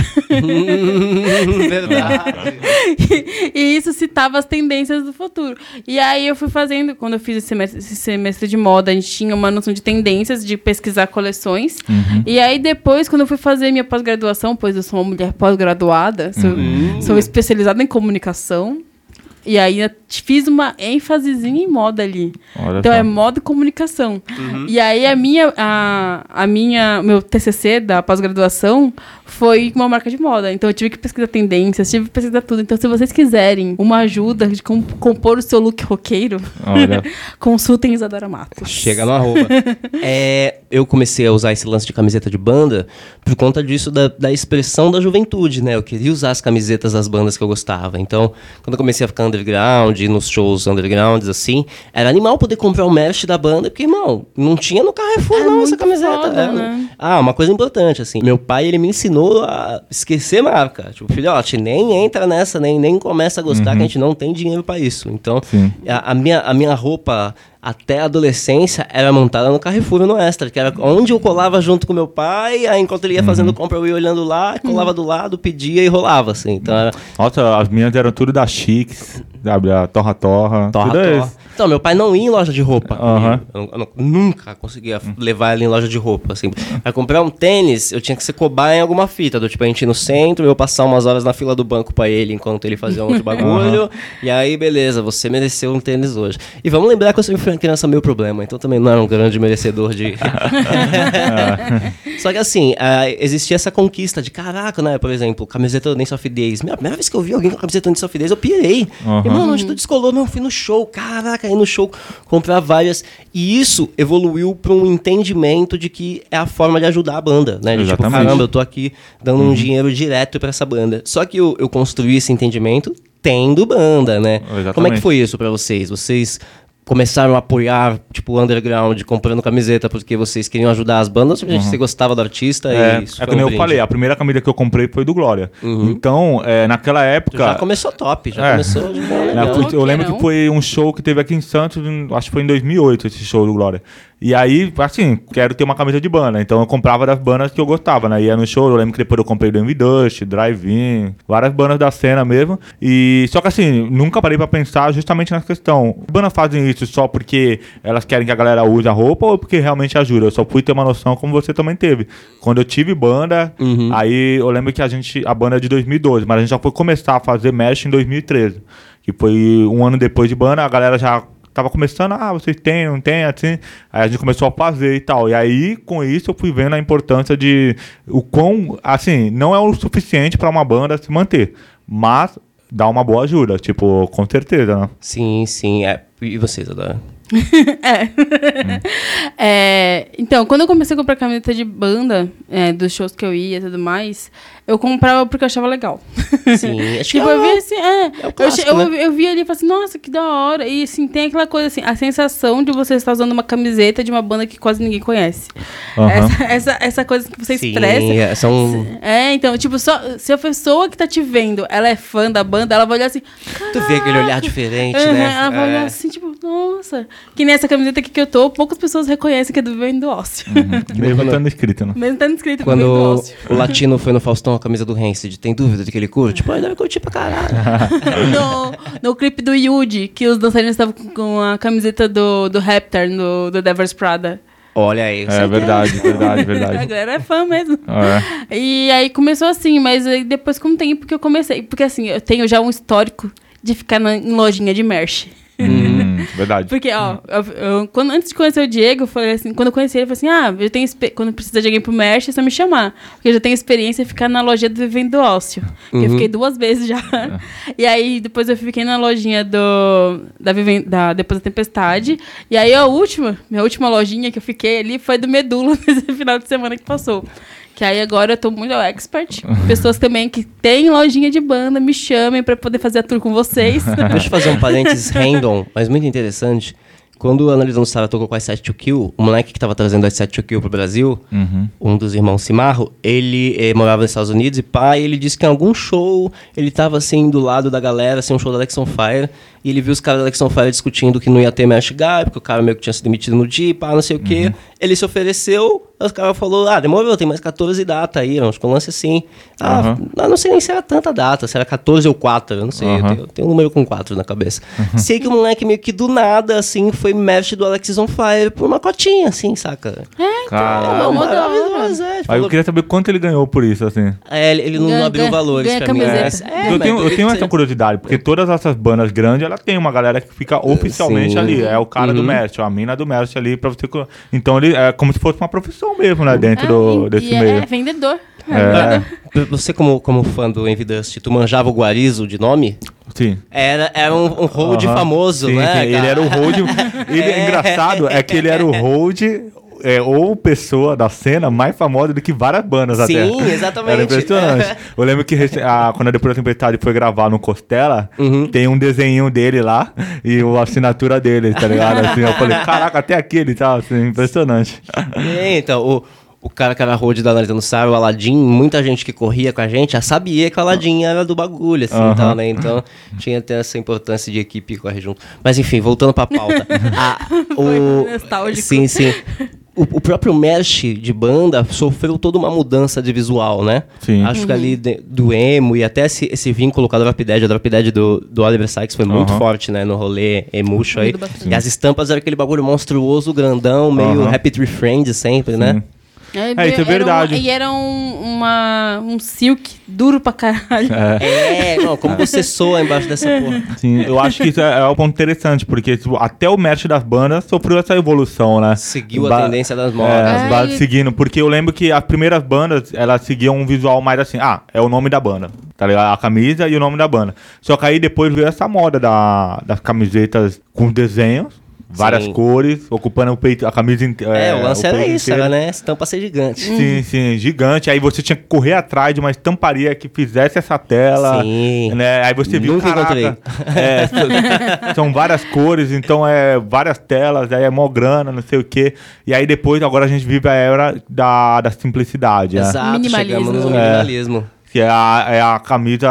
Verdade. *laughs* e isso citava as tendências do futuro. E aí eu fui fazendo, quando eu fiz esse semestre, esse semestre de moda, a gente tinha uma noção de tendências, de pesquisar coleções. E aí depois, quando eu fui fazer minha pós-graduação, pois eu sou uma mulher pós-graduada, sou, sou especializada em comunicação. E aí eu fiz uma ênfasezinha em moda ali. Olha Então só. é moda e comunicação. E aí a minha, a, a minha, meu TCC da pós-graduação foi uma marca de moda. Então eu tive que pesquisar tendências, tive que pesquisar tudo. Então se vocês quiserem uma ajuda de com- compor o seu look roqueiro, *laughs* consultem Isadora Matos. Chega no arroba. *laughs* É, eu comecei a usar esse lance de camiseta de banda por conta disso da, da expressão da juventude, né? Eu queria usar as camisetas das bandas que eu gostava. Então, quando eu comecei a ficar underground, ir nos shows undergrounds, assim, era animal poder comprar o merch da banda, porque, irmão, não tinha no Carrefour, É não, essa camiseta. foda, É, né? Ah, uma coisa importante, assim. Meu pai, ele me ensinou a esquecer marca. Tipo, filhote, nem entra nessa, nem, nem começa a gostar, que a gente não tem dinheiro pra isso. Então, a, a minha, a minha roupa até a adolescência era montada no Carrefour no Extra, que era onde eu colava junto com meu pai, aí enquanto ele ia fazendo compra, eu ia olhando lá, colava do lado, pedia e rolava, assim. Então era Nossa, as minhas eram tudo da Chics, sabe? A Torra Torra. torra, tudo torra. isso. Então, meu pai não ia em loja de roupa. Aham. Eu, eu não- nunca conseguia levar ele em loja de roupa, assim. Pra comprar um tênis, eu tinha que ser cobaia em alguma fita, do tipo, a gente ir no centro, eu passar umas horas na fila do banco pra ele, enquanto ele fazia um outro *laughs* bagulho, e aí, beleza, você mereceu um tênis hoje. E vamos lembrar que eu sempre fui uma criança meio problema, então também não era um grande merecedor de... *laughs* *laughs* Só que assim, ah, existia essa conquista de caraca, né? Por exemplo, camiseta do Dance of Days. Minha primeira vez que eu vi alguém com camiseta do Dance of Days, eu pirei. Aham. E, mano, onde tu descolou? Não, fui no show. Caraca, aí no show comprar várias. E isso evoluiu para um entendimento de que é a forma de ajudar a banda, né? De, tipo, Exatamente. caramba, eu tô aqui dando um dinheiro direto para essa banda. Só que eu, eu construí esse entendimento tendo banda, né? Exatamente. Como é que foi isso para vocês? Vocês começaram a apoiar, tipo, o underground, comprando camiseta porque vocês queriam ajudar as bandas ou porque você gostava do artista É, e isso é foi que nem um eu brinde? falei, a primeira camisa que eu comprei foi do Glória. Então, é, naquela época. Já começou top, já É. começou de boa, Na- legal. eu lembro Roqueirão. que foi um show que teve aqui em Santos, acho que foi em 2008 esse show do Glória. E aí, assim, quero ter uma camisa de banda. Então eu comprava das bandas que eu gostava, né? Ia no show, eu lembro que depois eu comprei do Envy Dust, Drive-In, várias bandas da cena mesmo. E só que assim, nunca parei pra pensar justamente nessa questão. As bandas fazem isso só porque elas querem que a galera use a roupa ou porque realmente ajuda? Eu só fui ter uma noção como você também teve. Quando eu tive banda, aí eu lembro que a gente, a banda é de 2012, mas a gente já foi começar a fazer mesh em 2013. Que foi um ano depois de banda, a galera já tava começando, ah, vocês têm, não tem, assim. Aí a gente começou a fazer e tal. E aí, com isso, eu fui vendo a importância de o quão, assim, não é o suficiente para uma banda se manter, mas dá uma boa ajuda, tipo, com certeza, né? Sim, sim. É. E vocês, Adora? *laughs* *laughs* É, então, quando eu comecei a comprar camiseta de banda, é, dos shows que eu ia e tudo mais, eu comprava porque eu achava legal. Sim, *laughs* acho que tipo, é eu vi assim, é. é o eu, clássico, eu, né? eu vi ali e falei assim, nossa, que da hora. E assim, tem aquela coisa assim, a sensação de você estar usando uma camiseta de uma banda que quase ninguém conhece. Aham. Essa, essa, essa coisa que você Sim, expressa. é, são... É, então, tipo, só, se a pessoa que tá te vendo, ela é fã da banda, ela vai olhar assim. Tu vê aquele olhar diferente, Aham, né? Ela vai olhar É. assim, tipo, nossa. Que nessa camiseta aqui que eu tô, poucas pessoas reconhecem que é do Vivendo do Ócio. Mesmo quando- estando escrito, né? Mesmo tendo escrito Vivendo do Quando Ócio. o latino foi no Faustão, a camisa do Rancid, tem dúvida de que ele curte? Pô, ele deve curtir pra caralho. *laughs* no, no clipe do Yuji, que os dançarinos estavam com- com a camiseta do, do Raptor, do, do Devers Prada. Olha aí. É verdade, verdade, *laughs* A verdade. galera é fã mesmo. É. E aí começou assim, mas aí depois com o tempo que eu comecei. Porque assim, eu tenho já um histórico de ficar na, em lojinha de merch. Hum, verdade. Porque, ó, eu- eu- quando, antes de conhecer o Diego, eu falei assim, quando eu conheci ele, eu falei assim, ah, eu tenho quando precisa de alguém pro merch, é só me chamar. Porque eu já tenho experiência em ficar na loja do Vivendo do Ócio. Que eu fiquei duas vezes já. E aí, depois eu fiquei na lojinha do. Da, Viven- da Depois da Tempestade. E aí, a última, minha última lojinha que eu fiquei ali foi do Medula *laughs* nesse final de semana que passou. Que aí agora eu tô muito expert. Pessoas também que têm lojinha de banda, me chamem pra poder fazer a tour com vocês. *laughs* Deixa eu fazer um parênteses *laughs* random, mas muito interessante. Quando o Analisando Sara tocou com a Set to Kill, o moleque que tava trazendo a Set to Kill pro Brasil, um dos irmãos Cimarro, ele eh, morava nos Estados Unidos e e ele disse que em algum show ele tava assim do lado da galera, assim, um show da Alex on Fire, e ele viu os caras da Alex on Fire discutindo que não ia ter Mesh Guy, porque o cara meio que tinha sido demitido no dia, pá, não sei o quê. Ele se ofereceu, aí os caras falaram, ah, demorou, tem mais 14 data aí, acho que um lance assim. Ah, eu não sei nem se era tanta data, se era 14 ou 4, eu não sei, eu Aham. tenho, eu tenho um número com 4 na cabeça. Sei que o moleque meio que do nada, assim, foi mestre do Alexis on Fire por uma cotinha, assim, saca? É, Caramba. mó da hora. Maravilhoso, é, tipo, Aí eu queria saber quanto ele ganhou por isso, assim. é, ele, ele não Ganha- abriu ganha- valores ganha pra mim. camiseta. É, eu, mas tenho, eu tenho essa curiosidade, porque todas essas bandas grandes, ela tem uma galera que fica oficialmente Sim. ali. É o cara do Uhum. mestre, a mina do mestre ali pra você. co- Então ele é como se fosse uma profissão mesmo, né? Dentro É, do, e- desse e meio. É vendedor. É, Você, como, como fã do Envy Dust, tu manjava o Guarizo de nome? sim. Era, era um, um hold Aham. famoso, Sim, né? sim, Ele cara? era o hold. Ele, *laughs* é engraçado é que ele era o hold. É, ou pessoa da cena mais famosa do que várias bandas até. Sim, *laughs* exatamente. Era impressionante. *laughs* Eu lembro que a, quando a Depois da Tempestade foi gravar no Costela, Uhum. tem um desenho dele lá e o- a assinatura dele, tá ligado? *laughs* Assim, eu falei, caraca, até aqui ele tá, assim, impressionante. É, então, o, o cara que era hold da Analisando Sara, o Aladdin, muita gente que corria com a gente já sabia que o Aladdin era do bagulho, assim, Aham. tal, né? Então, tinha até essa importância de equipe correr junto. Mas, enfim, voltando pra pauta. A- Foi o, nostálgico. sim, sim. O, o próprio merch de banda sofreu toda uma mudança de visual, né? Sim. Acho que ali de- do emo e até esse, esse vínculo com a Drop Dead, a Drop Dead do, do Oliver Sykes foi muito Aham. forte, né? No rolê emuxo aí. Muito. E as estampas eram aquele bagulho monstruoso, grandão, meio Aham. Happy Tree Friend sempre, né? É, É, isso é era verdade. e era um, uma, um silk duro pra caralho. É, não, como você soa embaixo dessa porra. Sim, eu acho que isso é, é um ponto interessante, porque tipo, até o merch das bandas sofreu essa evolução, né? Seguiu a Ba- tendência das É, modas. as É, bandas e- seguindo, porque eu lembro que as primeiras bandas, elas seguiam um visual mais assim, ah, é o nome da banda, tá ligado? A camisa e o nome da banda. Só que aí depois veio essa moda da, das camisetas com desenhos, várias Sim. cores, ocupando o peito, a camisa inteira. É, o lance era isso, era, né? Estampa ser gigante. Sim, sim, gigante. Aí você tinha que correr atrás de uma estamparia que fizesse essa tela. Sim. Né? Aí você viu, Nunca caraca, é, *laughs* são várias cores, então é várias telas, aí é mó grana, não sei o quê. E aí depois, agora a gente vive a era da, da simplicidade, né? Exato, Minimalismo. chegamos no É. que é a, é a camisa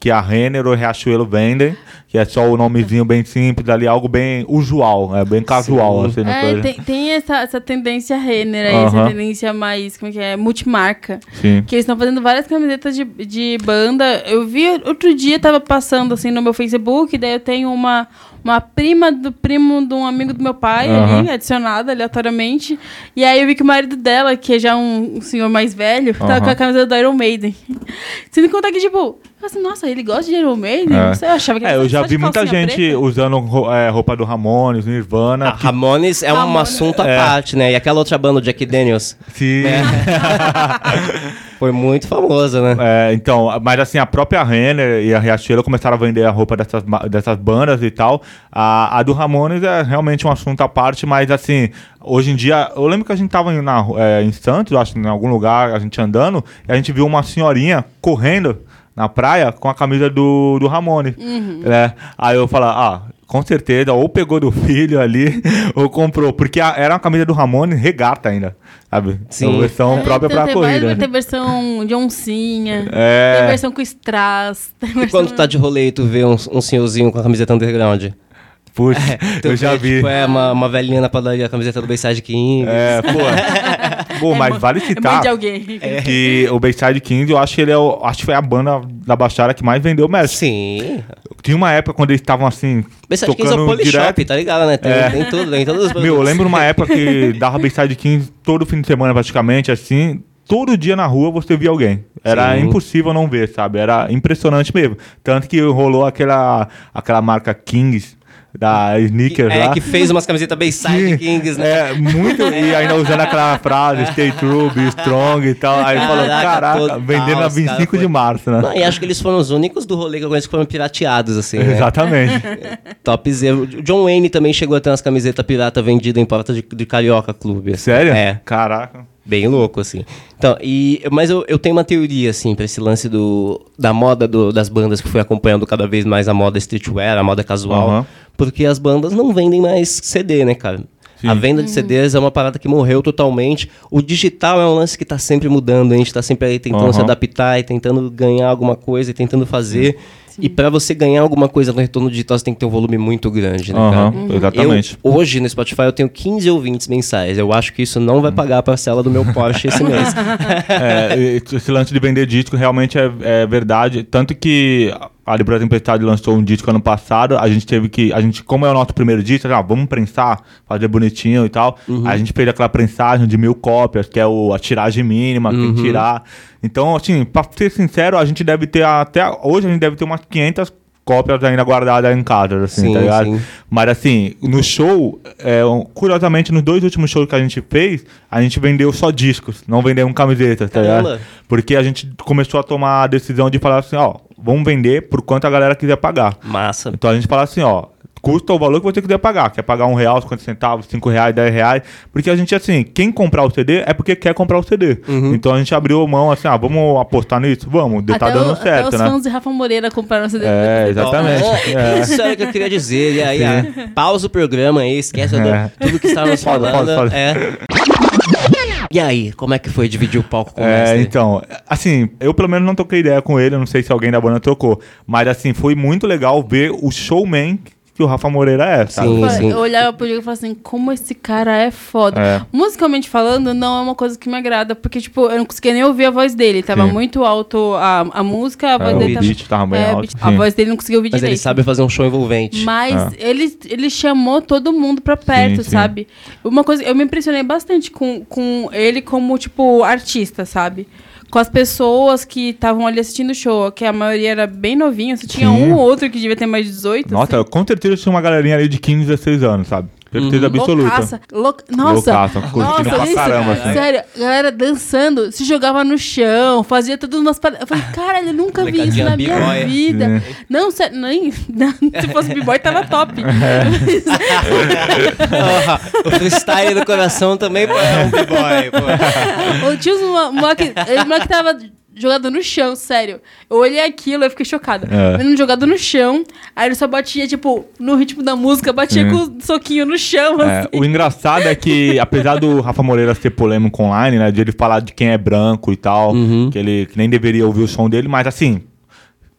que a Renner ou Riachuelo vendem, que é só o nomezinho bem simples ali, algo bem usual, é bem casual, Sim. assim, É, coisa. tem, tem essa, essa tendência Renner aí, essa Aham. tendência mais, como é que é, multimarca. Sim. Que eles estão fazendo várias camisetas de, de banda. Eu vi outro dia, tava passando assim no meu Facebook, daí eu tenho uma, uma prima do primo de um amigo do meu pai ali, adicionada aleatoriamente. E aí eu vi que o marido dela, que é já um, um senhor mais velho, tava Aham. com a camisa do Iron Maiden. Sem contar que, tipo, eu falei assim, nossa, ele gosta de Iron Maiden? É. Eu achava que É, era eu já vi muita gente preta. usando é, roupa do Ramones, Nirvana. A Ramones é um Ramones. assunto à É. parte, né? E aquela outra banda, o Jack Daniels, que- *laughs* foi muito famosa, né? É, então, mas assim, a própria Renner e a Riachuelo começaram a vender a roupa dessas, dessas bandas e tal. A, a do Ramones é realmente um assunto à parte, mas assim, hoje em dia, eu lembro que a gente tava em, na, é, em Santos, eu acho, em algum lugar, a gente andando, e a gente viu uma senhorinha correndo na praia com a camisa do, do Ramone. né? Aí eu falo, ah, com certeza, ou pegou do *laughs* filho ali, ou comprou, porque a- era uma camisa do Ramone regata ainda, sabe? Sim. Uma versão É, própria tem- pra tem corrida. Tem versão de oncinha, É. tem versão com strass. Tem E versão... quando tu tá de rolê e tu vê um, um senhorzinho com a camiseta underground? Putz, Tu eu já vi. Tipo, é uma, uma velhinha na padaria, a camiseta do Bayside King. É, pô. *laughs* pô, mas vale É citar de alguém. que o Bayside Kings, eu acho que ele é o, acho que foi a banda da Baixada que mais vendeu Messi. Sim. Tinha uma época quando eles estavam assim, Bayside Kings é o Polishop, tá ligado, né? Tem, É. tem tudo, tem todos os Meu, eu lembro uma época que dava Bayside Kings todo fim de semana praticamente, assim, todo dia na rua você via alguém. Era Sim. impossível não ver, sabe? Era impressionante mesmo. Tanto que rolou aquela, aquela marca Kings da Sneakers É, lá. que fez umas camisetas Bayside *laughs* Kings, né? É, muito. E ainda usando aquela frase, stay true, be strong e tal. Aí falou, Caraca, vendendo os 25 cara de março, né? Não, e acho que eles foram os únicos do rolê que eu conheço que foram pirateados, assim, né? Exatamente. *laughs* Topzera. O John Wayne também chegou a ter umas camisetas pirata vendidas em porta de, de Carioca Clube. assim. Sério? É. Caraca. Bem louco, assim. Então, e, mas eu, eu tenho uma teoria, assim, pra esse lance do, da moda do- das bandas que fui acompanhando cada vez mais a moda streetwear, a moda casual. Aham. Porque as bandas não vendem mais CD, né, cara? Sim. A venda de CDs é uma parada que morreu totalmente. O digital é um lance que tá sempre mudando. A gente tá sempre aí tentando Aham. se adaptar e tentando ganhar alguma coisa e tentando fazer. E pra você ganhar alguma coisa no retorno digital, você tem que ter um volume muito grande, né, cara? Aham, exatamente. Eu, hoje, no Spotify, eu tenho 15 ouvintes mensais. Eu acho que isso não vai pagar a parcela do meu Porsche esse mês. *laughs* É, esse lance de vender disco realmente é, é verdade. Tanto que a Libra Tempestade lançou um disco ano passado. A gente teve que. A gente, como é o nosso primeiro disco, ah, vamos prensar, fazer bonitinho e tal. Uhum. A gente fez aquela prensagem de mil cópias, que é o, a tiragem mínima, tem que Uhum. tirar. Então, assim, pra ser sincero, a gente deve ter até. Hoje a gente deve ter umas 500 cópias ainda guardadas em casa, assim, Sim, tá ligado? sim. Mas assim, no show, é, curiosamente, nos dois últimos shows que a gente fez, a gente vendeu só discos, não vendeu camisetas, tá Caramba. ligado? Porque a gente começou a tomar a decisão de falar assim, ó, vamos vender por quanto a galera quiser pagar. Massa. Então a gente fala assim, ó, custa o valor que você quiser pagar. Quer pagar um real, 50 centavos, cinco reais, 10 reais. Porque a gente, assim, quem comprar o CD é porque quer comprar o CD. Uhum. Então a gente abriu mão assim, ah, vamos apostar nisso? Vamos, tá Até, dando o- certo, até os né? fãs de Rafa Moreira compraram CD. É, *laughs* exatamente. É. Isso era o que eu queria dizer. E aí, ah, pausa o programa aí, esquece É. tudo que estávamos falando. pausa, pausa. É. E aí, como é que foi dividir o palco com o É, mestre? então, assim, eu pelo menos não troquei ideia com ele, não sei se alguém da banda trocou, mas assim, foi muito legal ver o showman que o Rafa Moreira é, sabe? Sim, sim. Eu olhava pro Diego e falava assim, como esse cara é foda. É. Musicalmente falando, não é uma coisa que me agrada, porque, tipo, eu não conseguia nem ouvir a voz dele. Tava Sim. muito alto a, a música, a voz É, o dele tava... beat tava bem é, alto, A sim. voz dele não conseguia ouvir Mas ele direito. sabe fazer um show envolvente. Mas Ah. ele, ele chamou todo mundo pra perto, Sim, sim. sabe? Uma coisa, eu me impressionei bastante com, com ele como, tipo, artista, sabe? Com as pessoas que estavam ali assistindo o show, que a maioria era bem novinha, só tinha Sim. um ou outro que devia ter mais de 18. Nossa, assim. com certeza tinha uma galerinha ali de 15, 16 anos, sabe? Certeza absoluta. Loucaça. Louca... Nossa, Loucaça, curtindo pra isso. caramba, assim. Sério, galera dançando, se jogava no chão, fazia tudo umas paradas. Eu falei, cara, eu nunca vi isso na minha b-boy. vida. É. Não, sério, nem. *laughs* Se fosse b-boy, tava top. *laughs* Ah, o freestyle do coração também pô, é um b-boy. tinha uns mo- moleque, ele moleque tava jogado no chão, sério. Eu olhei aquilo, eu fiquei chocada. É. Menino jogado no chão, aí ele só batia, tipo, no ritmo da música, batia com o soquinho no chão, É, assim. o engraçado é que, *laughs* apesar do Rafa Moreira ser polêmico online, né? De ele falar de quem é branco e tal, Uhum. que ele que nem deveria ouvir o som dele, mas assim.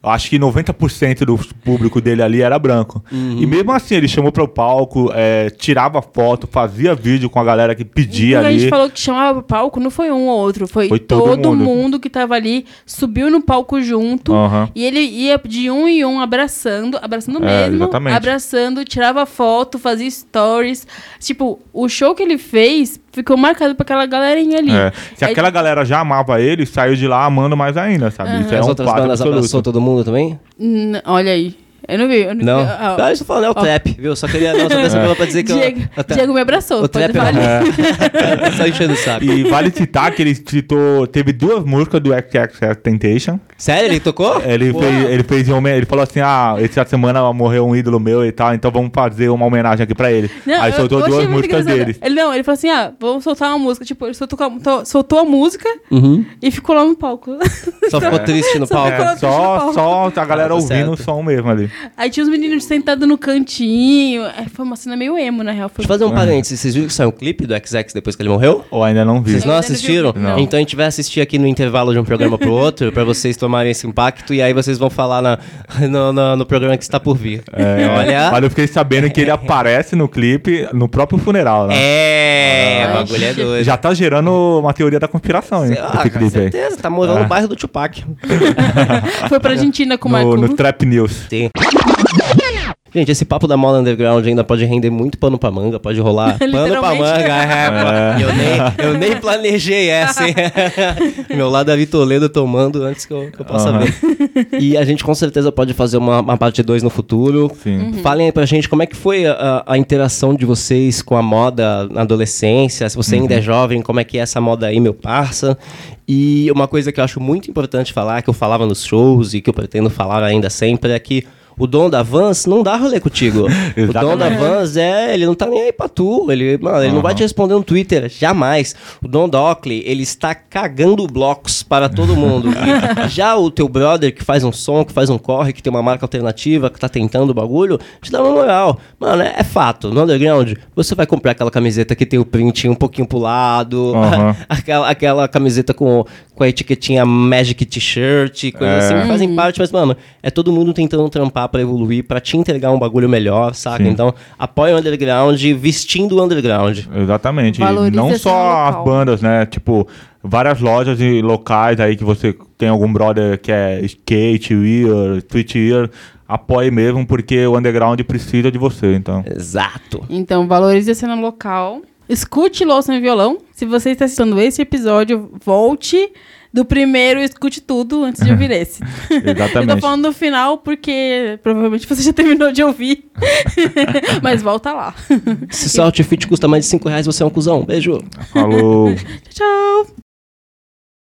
Eu acho que 90% do público dele ali era branco. Uhum. E mesmo assim, ele chamou para o palco, é, tirava foto, fazia vídeo com a galera que pedia Quando a gente ali. falou que chamava pro palco, não foi um ou outro, foi, Foi todo todo, mundo. mundo. que tava ali, subiu no palco junto, Aham. e ele ia de um em um abraçando, abraçando É, mesmo, exatamente. abraçando, tirava foto, fazia stories. Tipo, o show que ele fez ficou marcado pra aquela galerinha ali. É. Se Aí- aquela galera já amava ele, saiu de lá amando mais ainda, sabe? Isso é As um outras fato bandas absoluto. abraçou todo mundo também? N- olha aí. Eu não vi. Eu não, Não. vi. Ah, Ah, eu tô falando, é o Ó. trap, viu? Só queria, não, só queria pra dizer que Diego, eu... o tra- Diego me abraçou. O pode trap falar. é... *laughs* Só enchendo o saco. E vale citar que ele citou. Teve duas músicas do XXX Temptation. Sério, ele tocou? Ele Pô. fez, ele fez ele falou assim: Ah, essa semana morreu um ídolo meu e tal, então vamos fazer uma homenagem aqui pra ele. Não, Aí eu- soltou eu achei duas músicas deles. Ele, não, ele falou assim: ah, vamos soltar uma música. Tipo, ele soltou, to- soltou a música Uhum. e ficou lá no palco. Só ficou *laughs* triste no Só palco. É, só, só a galera Ah, tá ouvindo o som mesmo ali. Aí tinha os meninos sentados no cantinho. Aí foi uma cena meio emo, na real. Foi Deixa eu fazer um parênteses. Vocês viram que saiu um clipe do XX depois que ele morreu? Ou ainda não vi. Vocês não assistiram? não. Então a gente vai assistir aqui no intervalo de um programa pro outro, pra vocês tomarem esse impacto, e aí vocês vão falar na- no, no- no programa que está por vir. É, Olha. Mas eu fiquei sabendo que ele aparece no clipe no próprio funeral, né? É, Ah, o bagulho é doido. Já tá gerando uma teoria da conspiração, hein? Ah, esse com clipe aí. certeza, tá morando no bairro do Tupac. Foi pra *laughs* Argentina com o Marco. No, no Trap News. Sim. Gente, esse papo da moda underground ainda pode render muito pano pra manga, pode rolar *laughs* pano pra manga. É, pô. Eu, nem, eu nem planejei essa, hein? *laughs* Meu lado é Toledo tomando antes que eu, que eu possa Aham. ver. E a gente com certeza pode fazer uma, uma parte 2 no futuro. Sim. Uhum. Falem aí pra gente como é que foi a, a interação de vocês com a moda na adolescência, se você ainda é jovem, como é que é essa moda aí, meu parça. E uma coisa que eu acho muito importante falar, que eu falava nos shows e que eu pretendo falar ainda sempre, é que o dono da Vans não dá rolê contigo. *laughs* o dono da. Vans é, ele não tá nem aí pra tu. Ele, mano, ele não vai te responder no Twitter, jamais. O dono da Oakley, ele está cagando blocos para todo mundo. E *laughs* já o teu brother que faz um som, que faz um corre, que tem uma marca alternativa, que tá tentando o bagulho, te dá uma moral. Mano, é, é fato. No underground, você vai comprar aquela camiseta que tem o print um pouquinho pro lado, Aham. *laughs* aquela, aquela camiseta com, com a etiquetinha Magic T-shirt, coisa É. assim, que fazem parte, mas, mano, é todo mundo tentando trampar pra evoluir, pra te entregar um bagulho melhor, saca? Sim. Então, apoia o underground, vestindo o underground. Exatamente. E Valoriza não só as bandas, né? Tipo, várias lojas e locais aí que você tem algum brother que é skate, wear, street wear, apoie mesmo, porque o underground precisa de você, então. Exato. Então, valorize a cena local. Escute Louça em Violão. Se você está assistindo esse episódio, volte do primeiro escute tudo antes de ouvir esse. *laughs* Eu tô Exatamente. falando do final porque provavelmente você já terminou de ouvir. *laughs* Mas volta lá. Se seu outfit custa mais de 5 reais, você é um cuzão. Beijo. Falou. *laughs* Tchau, tchau.